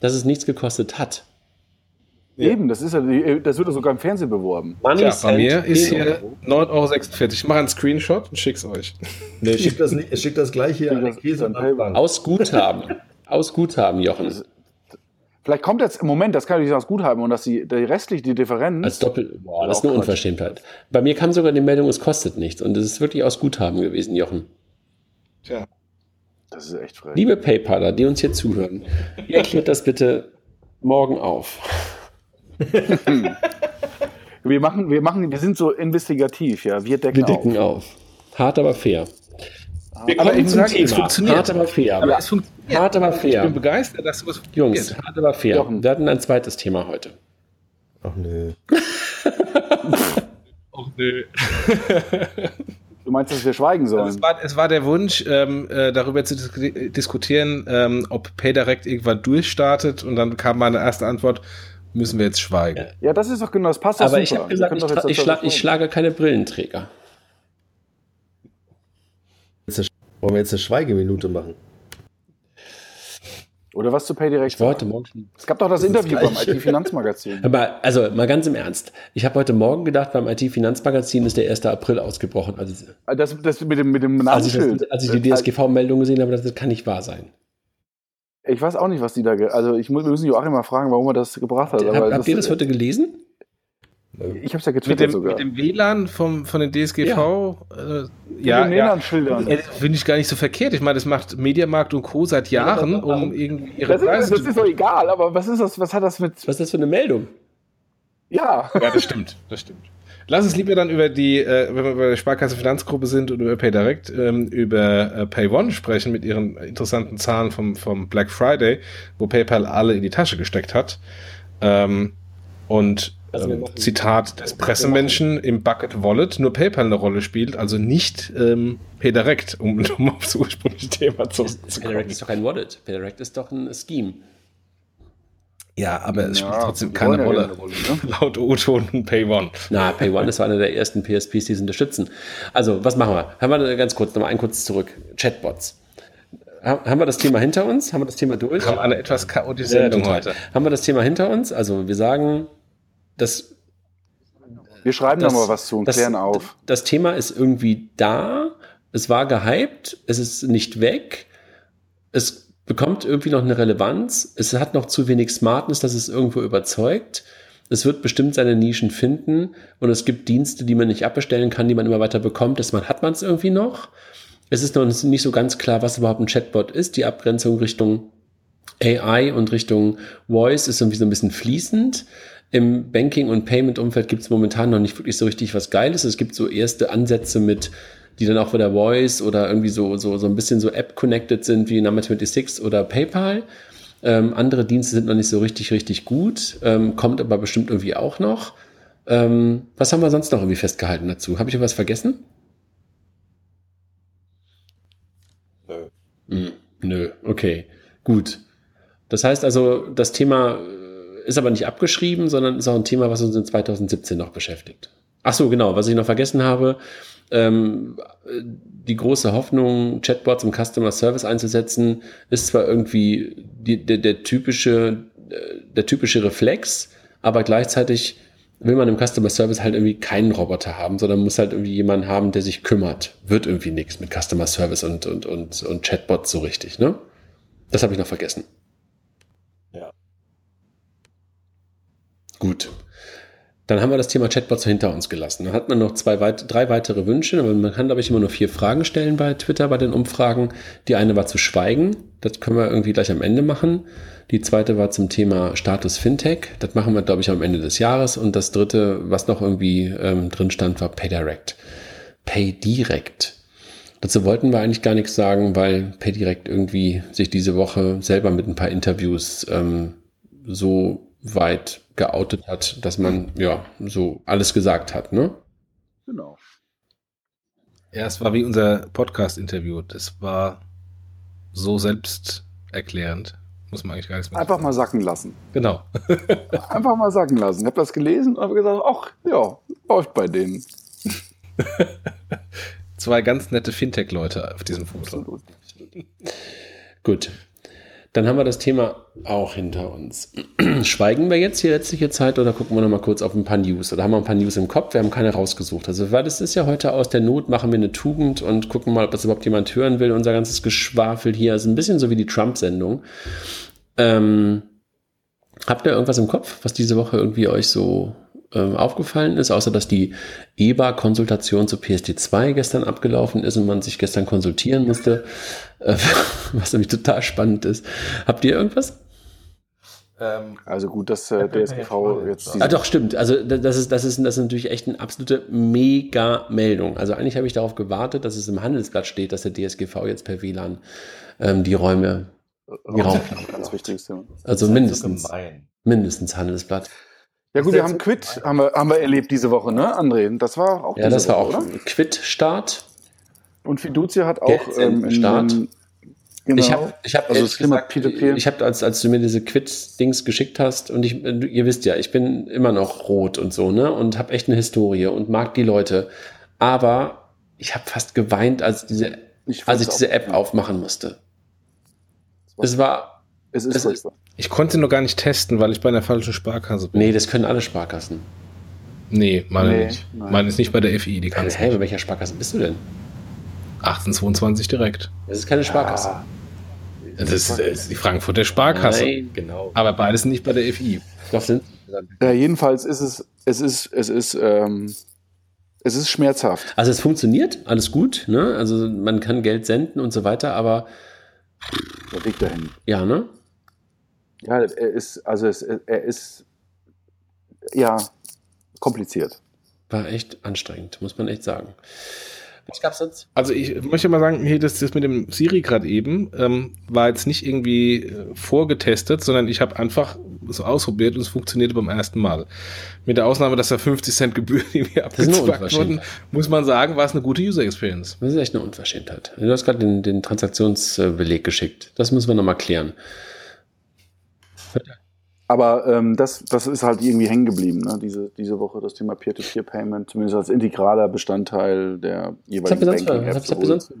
dass es nichts gekostet hat. Eben, das, ist ja, die- das wird ja sogar im Fernsehen beworben. Money Ja, bei mir ist 10 hier Euro. 9,46 Euro. Ich mache einen Screenshot und schick's euch. Nee, schick das, nicht, schick das gleich hier an Käse und Anfang. Aus Guthaben. Aus Guthaben, Jochen. Vielleicht kommt jetzt im Moment, das kann ich aus gut haben und dass die, die restlich die Differenz. Als Doppel. Boah, das ist eine. Unverschämtheit. Bei mir kam sogar die Meldung, es kostet nichts. Und es ist wirklich aus Guthaben gewesen, Jochen. Tja. das ist echt frech. Liebe PayPaler, die uns hier zuhören, ihr klärt das bitte morgen auf. Wir machen, wir machen, wir sind so investigativ, ja. Wir decken, Wir decken auf. Hart, aber fair. Wir Aber kommen ich sage, es Thema. funktioniert. Hart, aber fair. Aber es funktioniert. Hart, aber Ich bin fair. begeistert, dass sowas Jungs, funktioniert. hart, aber fair. Jochen. Wir hatten ein zweites Thema heute. Ach nö. Oh, nö. Du meinst, dass wir schweigen sollen? Also es, war, es war der Wunsch, ähm, äh, darüber zu dis diskutieren, ähm, ob PayDirect irgendwann durchstartet. Und dann kam meine erste Antwort, müssen wir jetzt schweigen. ja, das ist doch genau, das passt doch Aber super. ich habe gesagt, ich, doch jetzt tra- ich, ich sprechen. schlage keine Brillenträger. Wollen wir jetzt eine Schweigeminute machen? Oder was zu PayDirect? Ich war heute Morgen. Es gab doch das, Das Interview beim. IT-Finanzmagazin. Aber also mal ganz im Ernst. Ich habe heute Morgen gedacht, beim IT-Finanzmagazin ist der 1. April ausgebrochen. Also, Das, das mit dem, mit dem als, ich, Namensschild. das, als ich die DSGV-Meldung gesehen habe, ich, das kann nicht wahr sein. Ich weiß auch nicht, was die da. Also, ich muss, wir müssen Joachim mal fragen, warum er das gebracht hat. Hab, Aber habt ihr das heute gelesen? Ich habe es ja Mit getwittert dem, sogar. mit dem WLAN vom, von den DSGV? Ja, äh, mit ja, den ja. WLAN-Schildern. Äh, Finde ich gar nicht so verkehrt. Ich meine, das macht Mediamarkt und Co. seit Jahren, um irgendwie ihre Das ist, Preise das ist doch egal, aber was ist das? Was hat das mit. Was ist das für eine Meldung? Ja. Ja, das stimmt, das stimmt. Lass uns lieber dann über die, äh, wenn wir bei der Sparkasse Finanzgruppe sind und über PayDirect, ähm, über äh, PayOne sprechen mit ihren interessanten Zahlen vom, vom Black Friday, wo PayPal alle in die Tasche gesteckt hat. Ähm, und Also ähm, Zitat des Pressemenschen im Bucket Wallet nur PayPal eine Rolle spielt, also nicht ähm, PayDirect, um, um aufs ursprüngliche Thema zurückzukommen. PayDirect ist doch kein Wallet. PayDirect ist doch ein Scheme. Ja, aber es spielt Ja, trotzdem keine ja Rolle. Rolle, ne? Laut O-Ton und PayOne. Na, PayOne ist einer der ersten PSPs, die es unterstützen. Also, was machen wir? Haben wir ganz kurz, nochmal ein kurz zurück. Chatbots. Ha- Haben wir das Thema hinter uns? Haben wir das Thema durch? Wir haben eine etwas chaotische Ja, Sendung total. heute. Haben wir das Thema hinter uns? Also, wir sagen, das Wir schreiben das, da mal was zu und das, klären auf. Das Thema ist irgendwie da. Es war gehypt. Es ist nicht weg. Es bekommt irgendwie noch eine Relevanz. Es hat noch zu wenig Smartness, dass es irgendwo überzeugt. Es wird bestimmt seine Nischen finden und es gibt Dienste, die man nicht abbestellen kann, die man immer weiter bekommt. Das man, hat man es irgendwie noch. Es ist noch nicht so ganz klar, was überhaupt ein Chatbot ist. Die Abgrenzung Richtung AI und Richtung Voice ist irgendwie so ein bisschen fließend. Im Banking- und Payment-Umfeld gibt es momentan noch nicht wirklich so richtig was Geiles. Es gibt so erste Ansätze mit die dann auch wieder Voice oder irgendwie so, so, so ein bisschen so App-connected sind wie Number 26 oder PayPal. Ähm, andere Dienste sind noch nicht so richtig, richtig gut, ähm, kommt aber bestimmt irgendwie auch noch. Ähm, was haben wir sonst noch irgendwie festgehalten dazu? Habe ich was vergessen? Nö. Hm, nö, okay, gut. Das heißt also, das Thema äh, ist aber nicht abgeschrieben, sondern ist auch ein Thema, was uns in 2017 noch beschäftigt. Ach so, genau, was ich noch vergessen habe, ähm, die große Hoffnung, Chatbots im Customer Service einzusetzen, ist zwar irgendwie die, der, der, typische, äh, der typische Reflex, aber gleichzeitig will man im Customer Service halt irgendwie keinen Roboter haben, sondern muss halt irgendwie jemanden haben, der sich kümmert. Wird irgendwie nichts mit Customer Service und, und, und, und Chatbots so richtig, ne? Das habe ich noch vergessen. Ja. Gut. Dann haben wir das Thema Chatbots hinter uns gelassen. Dann hat man noch zwei, drei weitere Wünsche, aber man kann, glaube ich, immer nur vier Fragen stellen bei Twitter bei den Umfragen. Die eine war zu schweigen. Das können wir irgendwie gleich am Ende machen. Die zweite war zum Thema Status Fintech. Das machen wir, glaube ich, am Ende des Jahres. Und das dritte, was noch irgendwie ähm, drin stand, war PayDirect. PayDirect. Dazu wollten wir eigentlich gar nichts sagen, weil PayDirect irgendwie sich diese Woche selber mit ein paar Interviews ähm, so weit geoutet hat, dass man ja so alles gesagt hat, ne? Genau. Ja, es war wie unser Podcast-Interview. Das war so selbsterklärend. Muss man eigentlich gar nichts mehr Einfach sagen. mal sacken lassen. Genau. Einfach mal sacken lassen. Ich habe das gelesen und habe gesagt, ach ja, läuft bei denen. Zwei ganz nette Fintech-Leute auf diesem Foto. Absolut. Gut. Dann haben wir das Thema auch hinter uns. Schweigen wir jetzt die restliche Zeit oder gucken wir noch mal kurz auf ein paar News? Oder haben wir ein paar News im Kopf? Wir haben keine rausgesucht. Also, weil das ist ja heute aus der Not, machen wir eine Tugend und gucken mal, ob das überhaupt jemand hören will. Unser ganzes Geschwafel hier ist ein bisschen so wie die Trump-Sendung. Ähm, habt ihr irgendwas im Kopf, was diese Woche irgendwie euch so ähm, aufgefallen ist, außer dass die EBA-Konsultation zu PSD2 gestern abgelaufen ist und man sich gestern konsultieren musste, äh, was nämlich total spannend ist. Habt ihr irgendwas? Ähm, also gut, dass äh, DSGV jetzt. Ah, doch, stimmt. Also das ist, das, ist, das ist natürlich echt eine absolute Mega-Meldung. Also eigentlich habe ich darauf gewartet, dass es im Handelsblatt steht, dass der DSGV jetzt per WLAN ähm, die Räume die Raum. Ganz wichtiges Thema. Also mindestens. Mindestens Handelsblatt. Ja gut, wir haben Quit, haben wir, haben wir erlebt diese Woche, ne, André? Das war auch Ja, das war Woche, auch Quit-Start. Und Fiducia hat auch ähm, Start. Genau. Ich habe, ich habe, also gesagt, ich habe, als, als du mir diese Quit-Dings geschickt hast und ich, ihr wisst ja, ich bin immer noch rot und so, ne, und habe echt eine Historie und mag die Leute. Aber ich habe fast geweint, als diese, ich als ich diese App aufmachen musste. Es war, es ist, es ist ich konnte nur gar nicht testen, weil ich bei einer falschen Sparkasse bin. Nee, das können alle Sparkassen. Nee, meine nee, nicht. Nein. Meine ist nicht bei der FI, die kann es Hey, bei welcher Sparkasse bist du denn? 1822 direkt. Das ist keine Sparkasse. Ja. Das ist, das ist die Frankfurter Sparkasse. Nein, genau. Aber beides sind nicht bei der FI. Doch sind. Ja, jedenfalls ist es, es ist, es ist, ähm, es ist schmerzhaft. Also es funktioniert, alles gut, ne? Also man kann Geld senden und so weiter, aber der Weg dahin. Ja, ne? Ja, er ist, also es, er ist ja kompliziert. War echt anstrengend, muss man echt sagen. Was gab's sonst? Also ich möchte mal sagen, hier das, das mit dem Siri gerade eben ähm, war jetzt nicht irgendwie äh, vorgetestet, sondern ich habe einfach so ausprobiert und es funktionierte beim ersten Mal. Mit der Ausnahme, dass da 50 Cent Gebühren irgendwie abgezwackt wurden, muss man sagen, war es eine gute User Experience. Das ist echt eine Unverschämtheit. Du hast gerade den, den Transaktionsbeleg geschickt. Das müssen wir nochmal klären. Aber ähm, das, das ist halt irgendwie hängen geblieben, ne? diese, diese Woche, das Thema Peer-to-Peer-Payment, zumindest als integraler Bestandteil der jeweiligen Banking-Apps.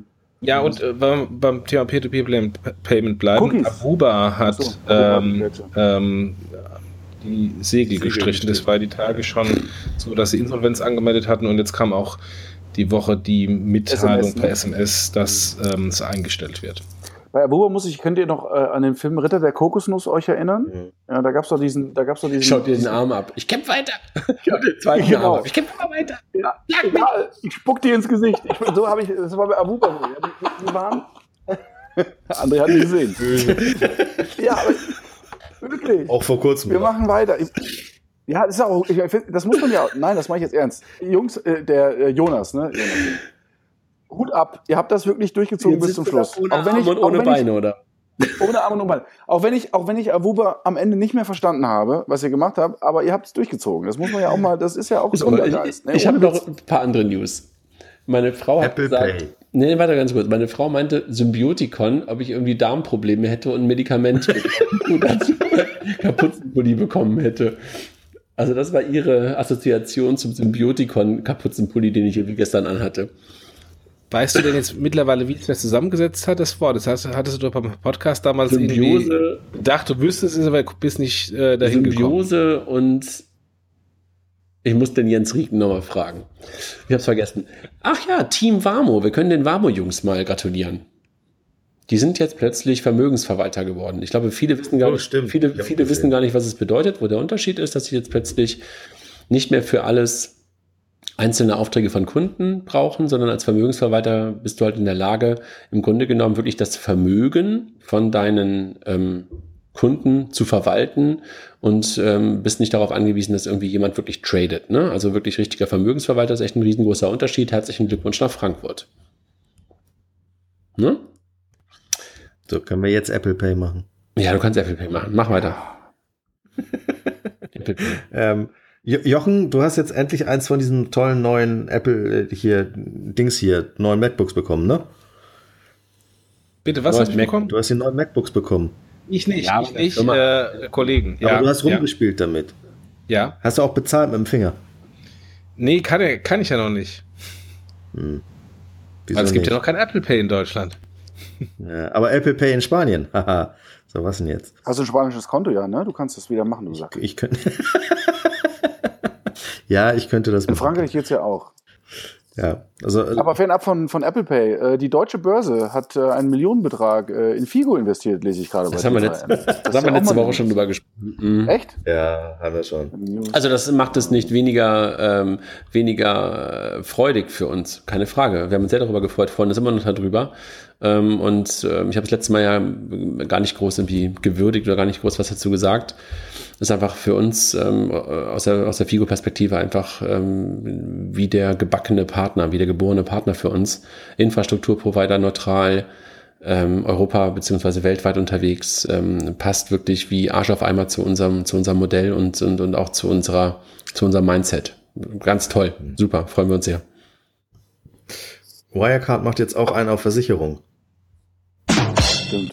Ja, und äh, beim, beim Thema Peer-to-Peer-Payment bleiben, Cookies. Aruba hat so, ähm, ähm, die Segel gestrichen. Das war die Tage schon so, dass sie Insolvenz angemeldet hatten und jetzt kam auch die Woche die Mitteilung SMS, per SMS, dass ähm, es eingestellt wird. Bei Abuba muss ich, könnt ihr noch äh, an den Film Ritter der Kokosnuss euch erinnern? Mhm. Ja, da gab's doch diesen, da gab's doch diesen. Schaut dir den Arm ab. Ich kämpfe weiter. Ja, den zweiten genau. Arm ab. Ich kämpfe mal weiter. Ja, ja, ich spuck dir ins Gesicht. Ich, so habe ich, das war bei Abuba so. Die, waren. André hat ihn gesehen. ja, aber wirklich. Auch vor kurzem. Wir machen weiter. Ja, das ist auch, ich das muss man ja, nein, das mache ich jetzt ernst. Jungs, äh, der äh, Jonas, ne? Jonas, Hut ab. Ihr habt das wirklich durchgezogen Jetzt bis zum Schluss. Ohne Auch wenn ich, Arme und auch ohne wenn Beine, oder? Ich, ohne Arme und ohne Beine. Auch wenn ich, auch wenn ich Awuba am Ende nicht mehr verstanden habe, was ihr gemacht habt, aber ihr habt es durchgezogen. Das muss man ja auch mal, das ist ja auch So, ich ne? ich habe noch ein paar andere News. Meine Frau hat Apple gesagt, Pay. nee, warte ganz kurz. Meine Frau meinte Symbiotikon, ob ich irgendwie Darmprobleme hätte und ein Medikament Kapuzenpulli bekommen hätte. Also das war ihre Assoziation zum Symbiotikon Kapuzenpulli, den ich irgendwie gestern anhatte. Weißt du denn jetzt mittlerweile, wie es das zusammengesetzt hat, das Wort? Das heißt, hattest du doch beim Podcast damals Symbiose, irgendwie gedacht, du wüsstest es, aber bist nicht äh, dahin gekommen. Symbiose und ich muss den Jens Rieken nochmal fragen. Ich hab's vergessen. Ach ja, Team Warmo. Wir können den Warmo-Jungs mal gratulieren. Die sind jetzt plötzlich Vermögensverwalter geworden. Ich glaube, viele wissen gar Oh, nicht, viele, viele wissen gar nicht, was es bedeutet, wo der Unterschied ist, dass sie jetzt plötzlich nicht mehr für alles einzelne Aufträge von Kunden brauchen, sondern als Vermögensverwalter bist du halt in der Lage, im Grunde genommen wirklich das Vermögen von deinen ähm, Kunden zu verwalten und ähm, bist nicht darauf angewiesen, dass irgendwie jemand wirklich tradet. Ne? Also wirklich richtiger Vermögensverwalter ist echt ein riesengroßer Unterschied. Herzlichen Glückwunsch nach Frankfurt. Ne? So, können wir jetzt Apple Pay machen. Ja, du kannst Apple Pay machen. Mach weiter. Apple Pay. Ähm, Jochen, du hast jetzt endlich eins von diesen tollen neuen Apple äh, hier Dings hier, neuen MacBooks bekommen, ne? Bitte, was Du hast du Mac- bekommen? Du hast die neuen MacBooks bekommen. Ich nicht, Ja, ich nicht, äh, Kollegen. Aber ja, du hast ja, rumgespielt damit. ja. Hast du auch bezahlt mit dem Finger? Nee, kann, kann ich ja noch nicht. Wieso Weil es gibt nicht? ja noch kein Apple Pay in Deutschland. Ja, aber Apple Pay in Spanien. Haha. so, was denn jetzt? Hast du ein spanisches Konto, ja, ne? Du kannst das wieder machen, du sagst. Ich könnte. ja, ich könnte das In Frankreich geht's ja auch. Ja, also, also Aber fernab von, von Apple Pay, äh, die deutsche Börse hat äh, einen Millionenbetrag äh, in Figo investiert, lese ich gerade Das bei haben wir, letzt, Das haben wir letzte Woche schon drüber gesprochen. Mhm. Echt? ja, haben wir schon. Also das macht es nicht weniger, ähm, weniger äh, freudig für uns, keine Frage. Wir haben uns sehr darüber gefreut, freuen uns immer noch darüber. Ähm, und ähm, ich habe das letzte Mal ja äh, gar nicht groß irgendwie gewürdigt oder gar nicht groß was dazu gesagt. Das ist einfach für uns ähm, aus der, aus der Figo-Perspektive einfach ähm, wie der gebackene Partner, wie der geborene Partner für uns. Infrastrukturprovider neutral, ähm, Europa beziehungsweise weltweit unterwegs, ähm, passt wirklich wie Arsch auf Eimer zu unserem, zu unserem Modell und, und, und auch zu unserer, zu unserem Mindset. Ganz toll, super, freuen wir uns sehr. Wirecard macht jetzt auch einen auf Versicherung. Stimmt.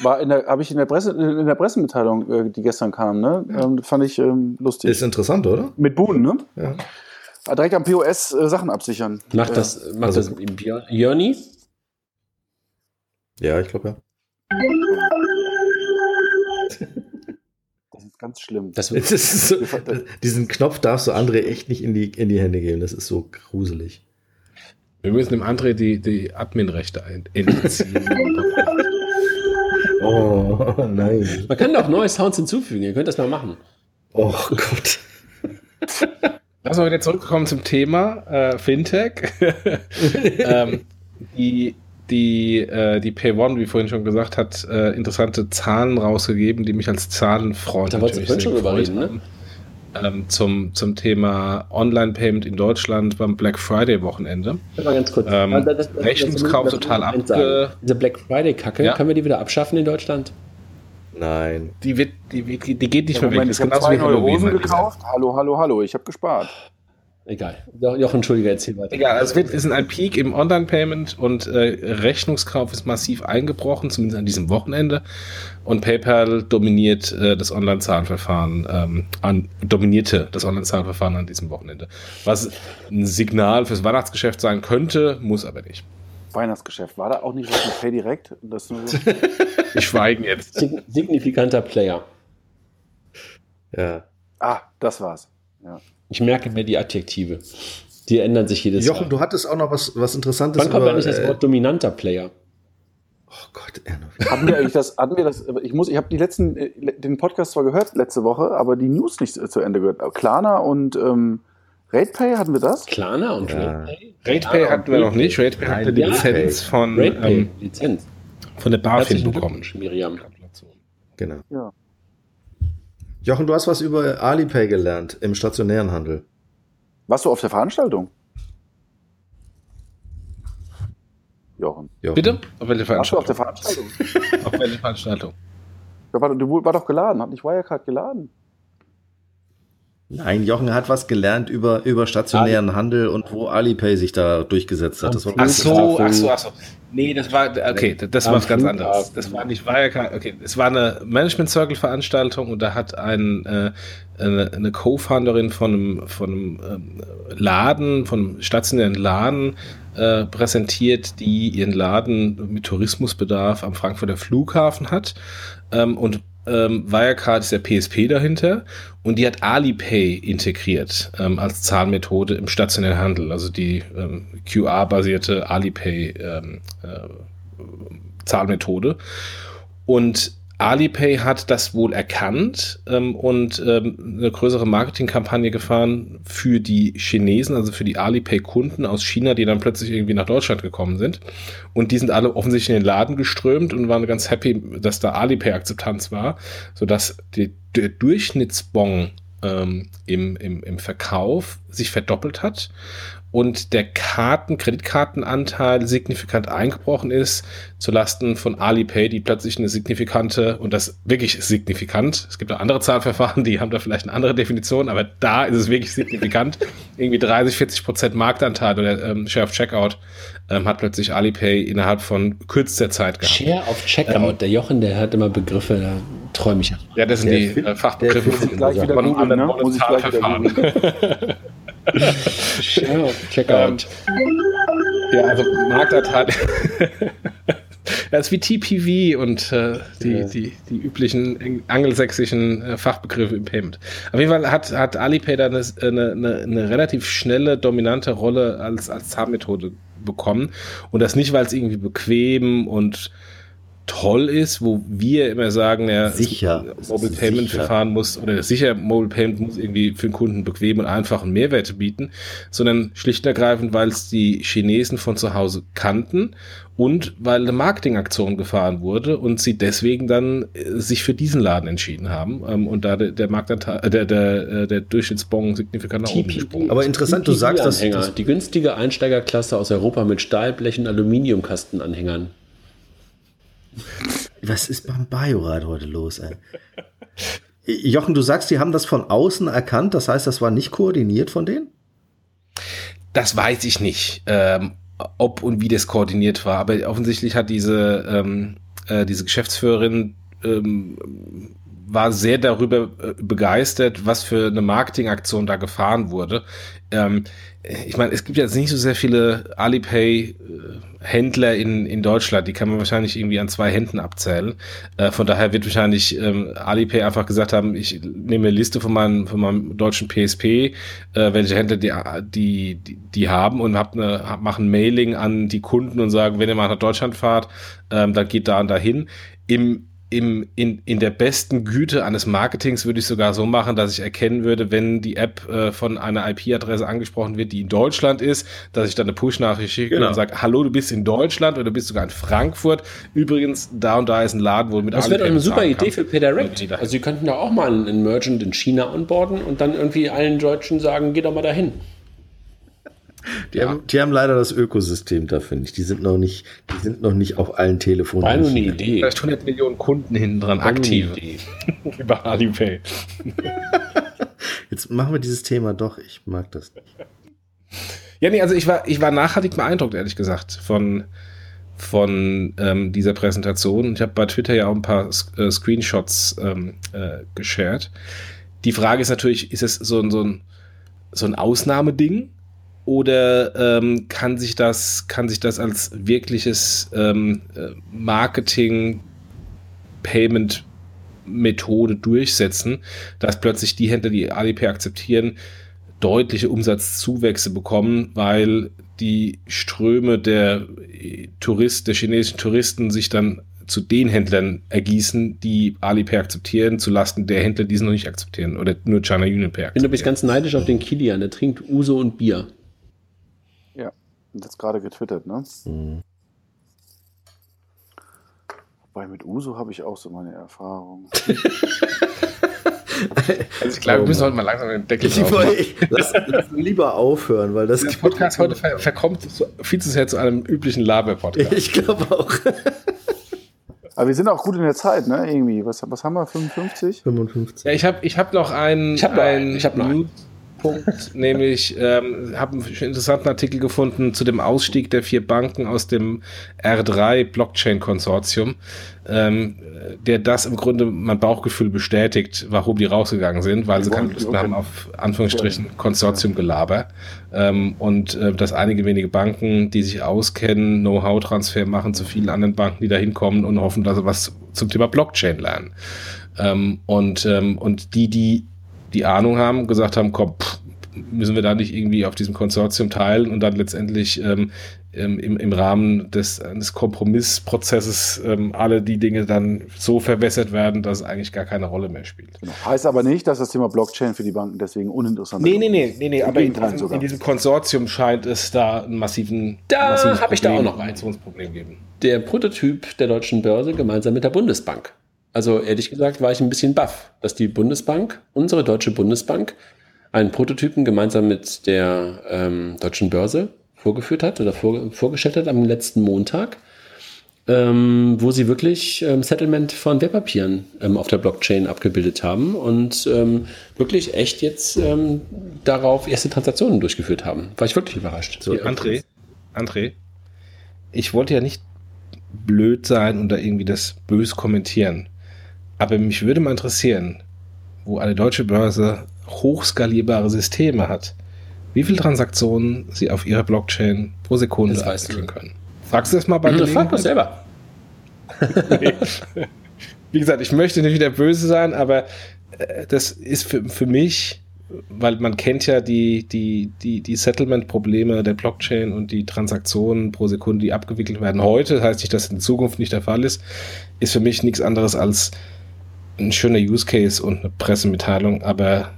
War in der, habe ich in der Presse, in der Pressemitteilung, äh, die gestern kam, ne? Ähm, fand ich ähm, lustig. Ist interessant, oder? Mit Buden, ne? Ja. Ah, Direkt am POS äh, Sachen absichern. Macht Äh, das, macht also- das Björn- Jörni? Ja, ich glaube ja. Das ist ganz schlimm. Das, Das ist so, diesen Knopf darfst du André echt nicht in die, in die Hände geben. Das ist so gruselig. Wir müssen dem André die, die Admin-Rechte entziehen. Oh, nein. man kann doch neue Sounds hinzufügen, ihr könnt das mal machen. Oh Gott. Lass mal wieder zurückkommen zum Thema äh, Fintech. ähm, die die, äh, die Pay1, wie vorhin schon gesagt hat, äh, interessante Zahlen rausgegeben, die mich als Zahlenfreund Da vorhin sehr schon gefreut reden, ne? haben. Ähm, zum, zum Thema Online-Payment in Deutschland beim Black Friday-Wochenende. Mal ganz kurz. Ähm, das- das- Rechnungskauf das- das- total abge- Diese Black Friday-Kacke, Ja. können wir die wieder abschaffen in Deutschland? Nein. Die, wird, die, wird- die geht nicht Ja, mehr weg. Das ich ist habe genauso zwei wie neue Halloween, Hosen Lieber. gekauft. Hallo, hallo, hallo. Ich habe gespart. Egal. Jo- Jochen, entschuldige, erzähl weiter. Egal, also es wird, ist ein Peak im Online-Payment und äh, Rechnungskauf ist massiv eingebrochen, zumindest an diesem Wochenende. Und PayPal dominiert äh, das Online-Zahlverfahren, ähm, an, dominierte das Online-Zahlverfahren an diesem Wochenende. Was ein Signal fürs Weihnachtsgeschäft sein könnte, muss aber nicht. Weihnachtsgeschäft. War da auch nicht was mit Pay Direct? Das? Wir schweigen jetzt. Sig signifikanter Player. Ja. ah, das war's. Ja. Ich merke mir die Adjektive. Die ändern sich jedes Jochen, Jahr. du hattest auch noch was, was Interessantes Wann kommt eigentlich das äh, Wort dominanter Player? Oh Gott, Erno. Hatten wir eigentlich das, hatten wir das, ich muss, ich habe die letzten, äh, den Podcast zwar gehört letzte Woche, aber die News nicht zu Ende gehört. Klarna und ähm, RatePay, hatten wir das? Klarna und Ja. RatePay? RatePay hatten wir noch nicht. RatePay Nein, hatte die ja, Lizenz von, RatePay, ähm, Lizenz. von der BaFin bekommen. Miriam. Genau. Ja. Jochen, du hast was über Alipay gelernt im stationären Handel. Warst du auf der Veranstaltung? Jochen. Jochen. Bitte? Auf welche Warst du auf Veranstaltung? der Veranstaltung? Auf welche Veranstaltung? Ja, war, du war doch geladen, hat nicht Wirecard geladen. Nein, Jochen hat was gelernt über, über stationären Handel und wo Alipay sich da durchgesetzt hat. Das war Ach so, ach so, ach so. Nee, das war, okay, das war was ganz anderes. Das war nicht Wirecard, okay, es war eine Management Circle Veranstaltung und da hat ein, äh, eine, eine Co-Founderin von einem, von einem ähm, Laden, von einem stationären Laden äh, präsentiert, die ihren Laden mit Tourismusbedarf am Frankfurter Flughafen hat. Ähm, und ähm, Wirecard ist der PSP dahinter und die hat Alipay integriert ähm, als Zahlmethode im stationären Handel, also die ähm, QR-basierte Alipay ähm, äh, Zahlmethode. Und Alipay hat das wohl erkannt ähm, und ähm, eine größere Marketingkampagne gefahren für die Chinesen, also für die Alipay-Kunden aus China, die dann plötzlich irgendwie nach Deutschland gekommen sind. Und die sind alle offensichtlich in den Laden geströmt und waren ganz happy, dass da Alipay-Akzeptanz war, sodass die, der Durchschnittsbon ähm, im, im, im Verkauf sich verdoppelt hat und der Karten, Kreditkartenanteil signifikant eingebrochen ist, zulasten von Alipay, die plötzlich eine signifikante, und das wirklich signifikant, es gibt auch andere Zahlverfahren, die haben da vielleicht eine andere Definition, aber da ist es wirklich signifikant, irgendwie 30, 40 Prozent Marktanteil oder ähm, Share of Checkout ähm, hat plötzlich Alipay innerhalb von kürzester Zeit gehabt. Share of Checkout. der Jochen, der hat immer Begriffe, da träume ich. Ja, das sind Der die äh, Fachbegriffe der Fit- Gleich wieder von googeln, anderen ne? Muss ich gleich wieder Zahlverfahren. Share of Checkout. Ja, also Marktanteil. Das ist wie TPV und äh, die, Ja. die, die üblichen angelsächsischen äh, Fachbegriffe im Payment. Auf jeden Fall hat, hat Alipay da eine, eine, eine, eine relativ schnelle, dominante Rolle als, als Zahlmethode bekommen. Und das nicht, weil es irgendwie bequem und toll ist, wo wir immer sagen, ja, Sicher. Mobile ist Payment sicher. Verfahren muss oder sicher Mobile Payment muss irgendwie für den Kunden bequem und einfach einen Mehrwert bieten, sondern schlicht und ergreifend, weil es die Chinesen von zu Hause kannten und weil eine Marketingaktion gefahren wurde und sie deswegen dann äh, sich für diesen Laden entschieden haben ähm, und da der, der Marktanteil, äh, der, der, äh, der Durchschnittsbon signifikant nach oben gesprungen Aber interessant, du sagst, dass, Anhänger, dass die günstige Einsteigerklasse aus Europa mit Stahlblech und Aluminiumkastenanhängern. Was ist beim Biorad heute los, ey? Jochen, du sagst, die haben das von außen erkannt, das heißt, das war nicht koordiniert von denen? Das weiß ich nicht, ähm, ob und wie das koordiniert war, aber offensichtlich hat diese, ähm, äh, diese Geschäftsführerin ähm, war sehr darüber äh, begeistert, was für eine Marketingaktion da gefahren wurde. Ähm, ich meine, es gibt jetzt nicht so sehr viele Alipay-Händler in, in Deutschland, die kann man wahrscheinlich irgendwie an zwei Händen abzählen. Äh, von daher wird wahrscheinlich ähm, Alipay einfach gesagt haben, ich nehme eine Liste von meinem, von meinem deutschen PSP, äh, welche Händler die, die, die, die haben und hab hab, machen Mailing an die Kunden und sagen, wenn ihr mal nach Deutschland fahrt, ähm, dann geht da und dahin. Im im, in, in der besten Güte eines Marketings würde ich sogar so machen, dass ich erkennen würde, wenn die App äh, von einer IP-Adresse angesprochen wird, die in Deutschland ist, dass ich dann eine Push-Nachricht schicke Genau. und sage, hallo, du bist in Deutschland oder du bist sogar in Frankfurt. Übrigens, da und da ist ein Laden, wo du mit Das wäre eine super Idee für PayDirect. Also sie könnten da auch mal einen, einen Merchant in China onboarden und dann irgendwie allen Deutschen sagen, geh doch mal dahin. Die, haben, die haben leider das Ökosystem da, finde ich. Die sind noch nicht, die sind noch nicht auf allen Telefonen. War nur eine. Idee. Vielleicht 100 Millionen Kunden hinten dran, aktiv über Alipay. Jetzt machen wir dieses Thema doch. Ich mag das nicht. Ja, nee, also ich war, ich war nachhaltig beeindruckt, ehrlich gesagt, von, von ähm, dieser Präsentation. Ich habe bei Twitter ja auch ein paar äh, Screenshots ähm, äh, geshared. Die Frage ist natürlich, ist es so ein, so ein, so ein Ausnahmeding? Oder ähm, kann sich das, kann sich das als wirkliches ähm, äh, Marketing, Payment Methode durchsetzen, dass plötzlich die Händler, die Alipay akzeptieren, deutliche Umsatzzuwächse bekommen, weil die Ströme der äh, Tourist, der chinesischen Touristen sich dann zu den Händlern ergießen, die Alipay akzeptieren, zu Lasten der Händler, die es noch nicht akzeptieren oder nur China Union Pay Ich bin übrigens ganz neidisch auf den Kilian, der trinkt Uso und Bier. Jetzt gerade getwittert, ne? Mhm. Wobei mit Uso habe ich auch so meine Erfahrung. Also ich glaube, wir müssen heute mal langsam den Deckel Ich, machen. lass, lass lieber aufhören, weil das Der Podcast heute ver verkommt so viel zu sehr zu einem üblichen Laber-Podcast. Ich glaube auch. Aber wir sind auch gut in der Zeit, ne? Irgendwie. Was, was haben wir? 55? 55. Ja, ich habe ich hab noch einen, Ich hab noch einen, einen ich hab noch einen. Punkt, nämlich ähm, habe einen interessanten Artikel gefunden zu dem Ausstieg der vier Banken aus dem R3 Blockchain Konsortium, ähm, der das im Grunde mein Bauchgefühl bestätigt, warum die rausgegangen sind, weil sie keine Lust mehr haben auf Anführungsstrichen Konsortiumgelaber ähm, und äh, dass einige wenige Banken, die sich auskennen, Know-how-Transfer machen zu vielen anderen Banken, die da hinkommen und hoffen, dass sie was zum Thema Blockchain lernen. Ähm, und, ähm, und die, die die Ahnung haben, gesagt haben, komm, pff, müssen wir da nicht irgendwie auf diesem Konsortium teilen und dann letztendlich ähm, ähm, im, im Rahmen des, des Kompromissprozesses ähm, alle die Dinge dann so verwässert werden, dass es eigentlich gar keine Rolle mehr spielt. Genau. Heißt aber nicht, dass das Thema Blockchain für die Banken deswegen uninteressant Nee, ist. nee, nee, nee, nee, aber in, sogar. in diesem Konsortium scheint es da einen massiven Da massives hab ich da Problem, auch noch einen. Innovationsproblem geben. Der Prototyp der deutschen Börse gemeinsam mit der Bundesbank. Also ehrlich gesagt war ich ein bisschen baff, dass die Bundesbank, unsere deutsche Bundesbank, einen Prototypen gemeinsam mit der ähm, deutschen Börse vorgeführt hat oder vor, vorgestellt hat am letzten Montag, ähm, wo sie wirklich ähm, Settlement von Wertpapieren ähm, auf der Blockchain abgebildet haben und ähm, wirklich echt jetzt ähm, darauf erste Transaktionen durchgeführt haben. War ich wirklich überrascht. So. André, André, ich wollte ja nicht blöd sein und da irgendwie das bös kommentieren. Aber mich würde mal interessieren, wo eine deutsche Börse hochskalierbare Systeme hat, wie viele Transaktionen sie auf ihrer Blockchain pro Sekunde Das weißt abwickeln du. können. Fragst du das mal bei Also, frag doch Gelegenheit? selber. Wie gesagt, ich möchte nicht wieder böse sein, aber äh, das ist für, für mich, weil man kennt ja die, die, die, die Settlement-Probleme der Blockchain und die Transaktionen pro Sekunde, die abgewickelt werden heute, das heißt nicht, dass in Zukunft nicht der Fall ist, ist für mich nichts anderes als ein schöner Use Case und eine Pressemitteilung, aber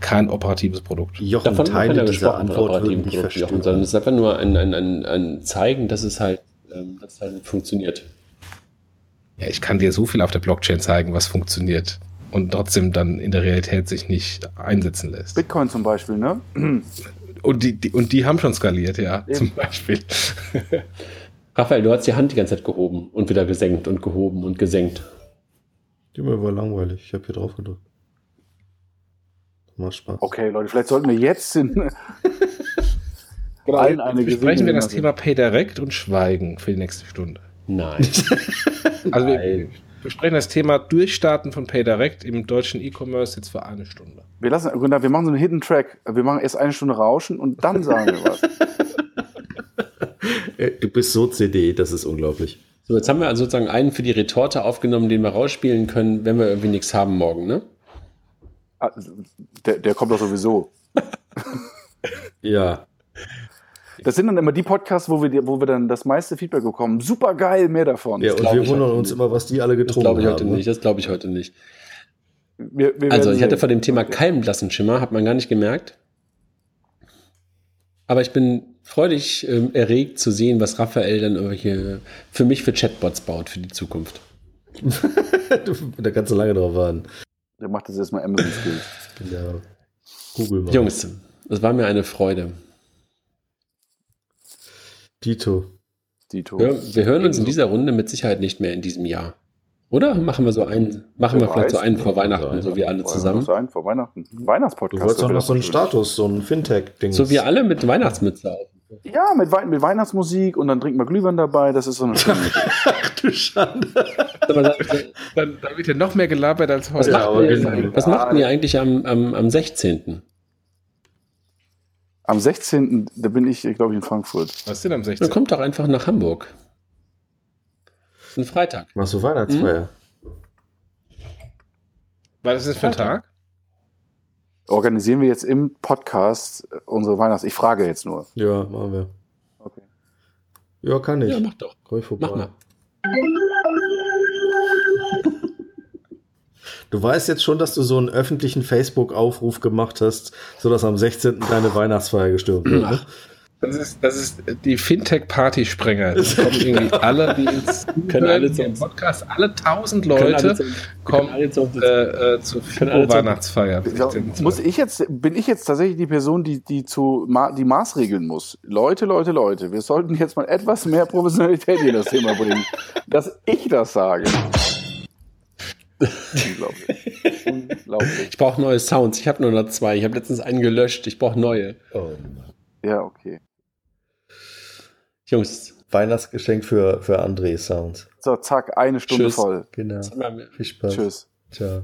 kein operatives Produkt. Jochen, Davon hat Teile keiner dieser Antwort würden operativen nicht Produkten, Jochen, sondern es ist einfach nur ein, ein, ein, ein Zeigen, dass es halt, ähm, dass es halt funktioniert. Ja, ich kann dir so viel auf der Blockchain zeigen, was funktioniert und trotzdem dann in der Realität sich nicht einsetzen lässt. Bitcoin zum Beispiel, ne? Und die, die, und die haben schon skaliert, ja, Eben. zum Beispiel. Raphael, du hast die Hand die ganze Zeit gehoben und wieder gesenkt und gehoben und gesenkt. Die mir war langweilig. Ich habe hier drauf gedrückt. Macht Spaß. Okay, Leute, vielleicht sollten wir jetzt in allen eine Besprechen wir das Gesinnung Thema PayDirect und Schweigen für die nächste Stunde. Nein. Also wir Nein. besprechen das Thema Durchstarten von PayDirect im deutschen E-Commerce jetzt für eine Stunde. Wir lassen, Günther, wir machen so einen Hidden Track. Wir machen erst eine Stunde Rauschen und dann sagen wir was. Du bist so CD, das ist unglaublich. So, jetzt haben wir also sozusagen einen für die Retorte aufgenommen, den wir rausspielen können, wenn wir irgendwie nichts haben morgen, ne? Ah, Der, der kommt doch sowieso. Ja. Das sind dann immer die Podcasts, wo wir, wo wir dann das meiste Feedback bekommen. Super geil, mehr davon. Ja, und wir wundern heute uns nicht. immer, was die alle Das getrunken glaube ich heute haben. ne? nicht. Das glaube ich heute nicht. Wir, wir Also, ich hatte sehen. vor dem Thema keinen blassen Schimmer, hat man gar nicht gemerkt. Aber ich bin freudig ähm, erregt zu sehen, was Raphael dann irgendwelche für mich für Chatbots baut für die Zukunft. Da kannst du lange drauf warten. Der macht das erstmal Amazon Skills. Ja. Google mal. Jungs, es war mir eine Freude. Dito. Dito. Wir, wir hören uns in dieser Runde mit Sicherheit nicht mehr in diesem Jahr. Oder machen wir so einen, machen wir vielleicht so einen vor Weihnachten, so wie alle zusammen. Sein, vor Weihnachten. Ein Weihnachtspodcast. Du wolltest doch noch so einen. Status, so ein Fintech-Ding. So wie alle mit Weihnachtsmütze auf. Ja, mit, Wei mit Weihnachtsmusik und dann trinken wir Glühwein dabei. Das ist so eine schöne Ach du Schande. Dann, dann wird ja noch mehr gelabert als Was heute. Ja, macht aber ihr, wir- was macht ihr eigentlich am, am, am 16.? Am 16. da bin ich, glaube ich, in Frankfurt. Was ist denn am Dann 16. kommt doch einfach nach Hamburg. Ein Freitag. Machst du Weihnachtsfeier? Was ist das für ein Tag? Organisieren wir jetzt im Podcast äh, unsere Weihnachts... Ich frage jetzt nur. Ja, machen wir. Okay. Ja, kann ich. Ja, mach doch. Komm ich vorbei. Mach mal. Du weißt jetzt schon, dass du so einen öffentlichen Facebook-Aufruf gemacht hast, sodass am 16. deine Weihnachtsfeier gestürmt wird. Ne? Das ist, das ist die Fintech-Partysprenger. Das kommen irgendwie alle, die ins Können alle zum Podcast, alle tausend Leute kommen alle zum- äh, äh, zur Weihnachtsfeier. Muss ich jetzt, bin ich jetzt tatsächlich die Person, die, die zu ma die Maßregeln muss? Leute, Leute, Leute, wir sollten jetzt mal etwas mehr Professionalität in das Thema bringen, dass ich das sage. Unglaublich. Unglaublich. Ich brauche neue Sounds. Ich habe nur noch zwei. Ich habe letztens einen gelöscht. Ich brauche neue. Oh, Ja, okay. Jungs, Weihnachtsgeschenk für, für André Sounds. So, zack, eine Stunde Tschüss. voll. Genau. Viel Spaß. Tschüss. Ciao.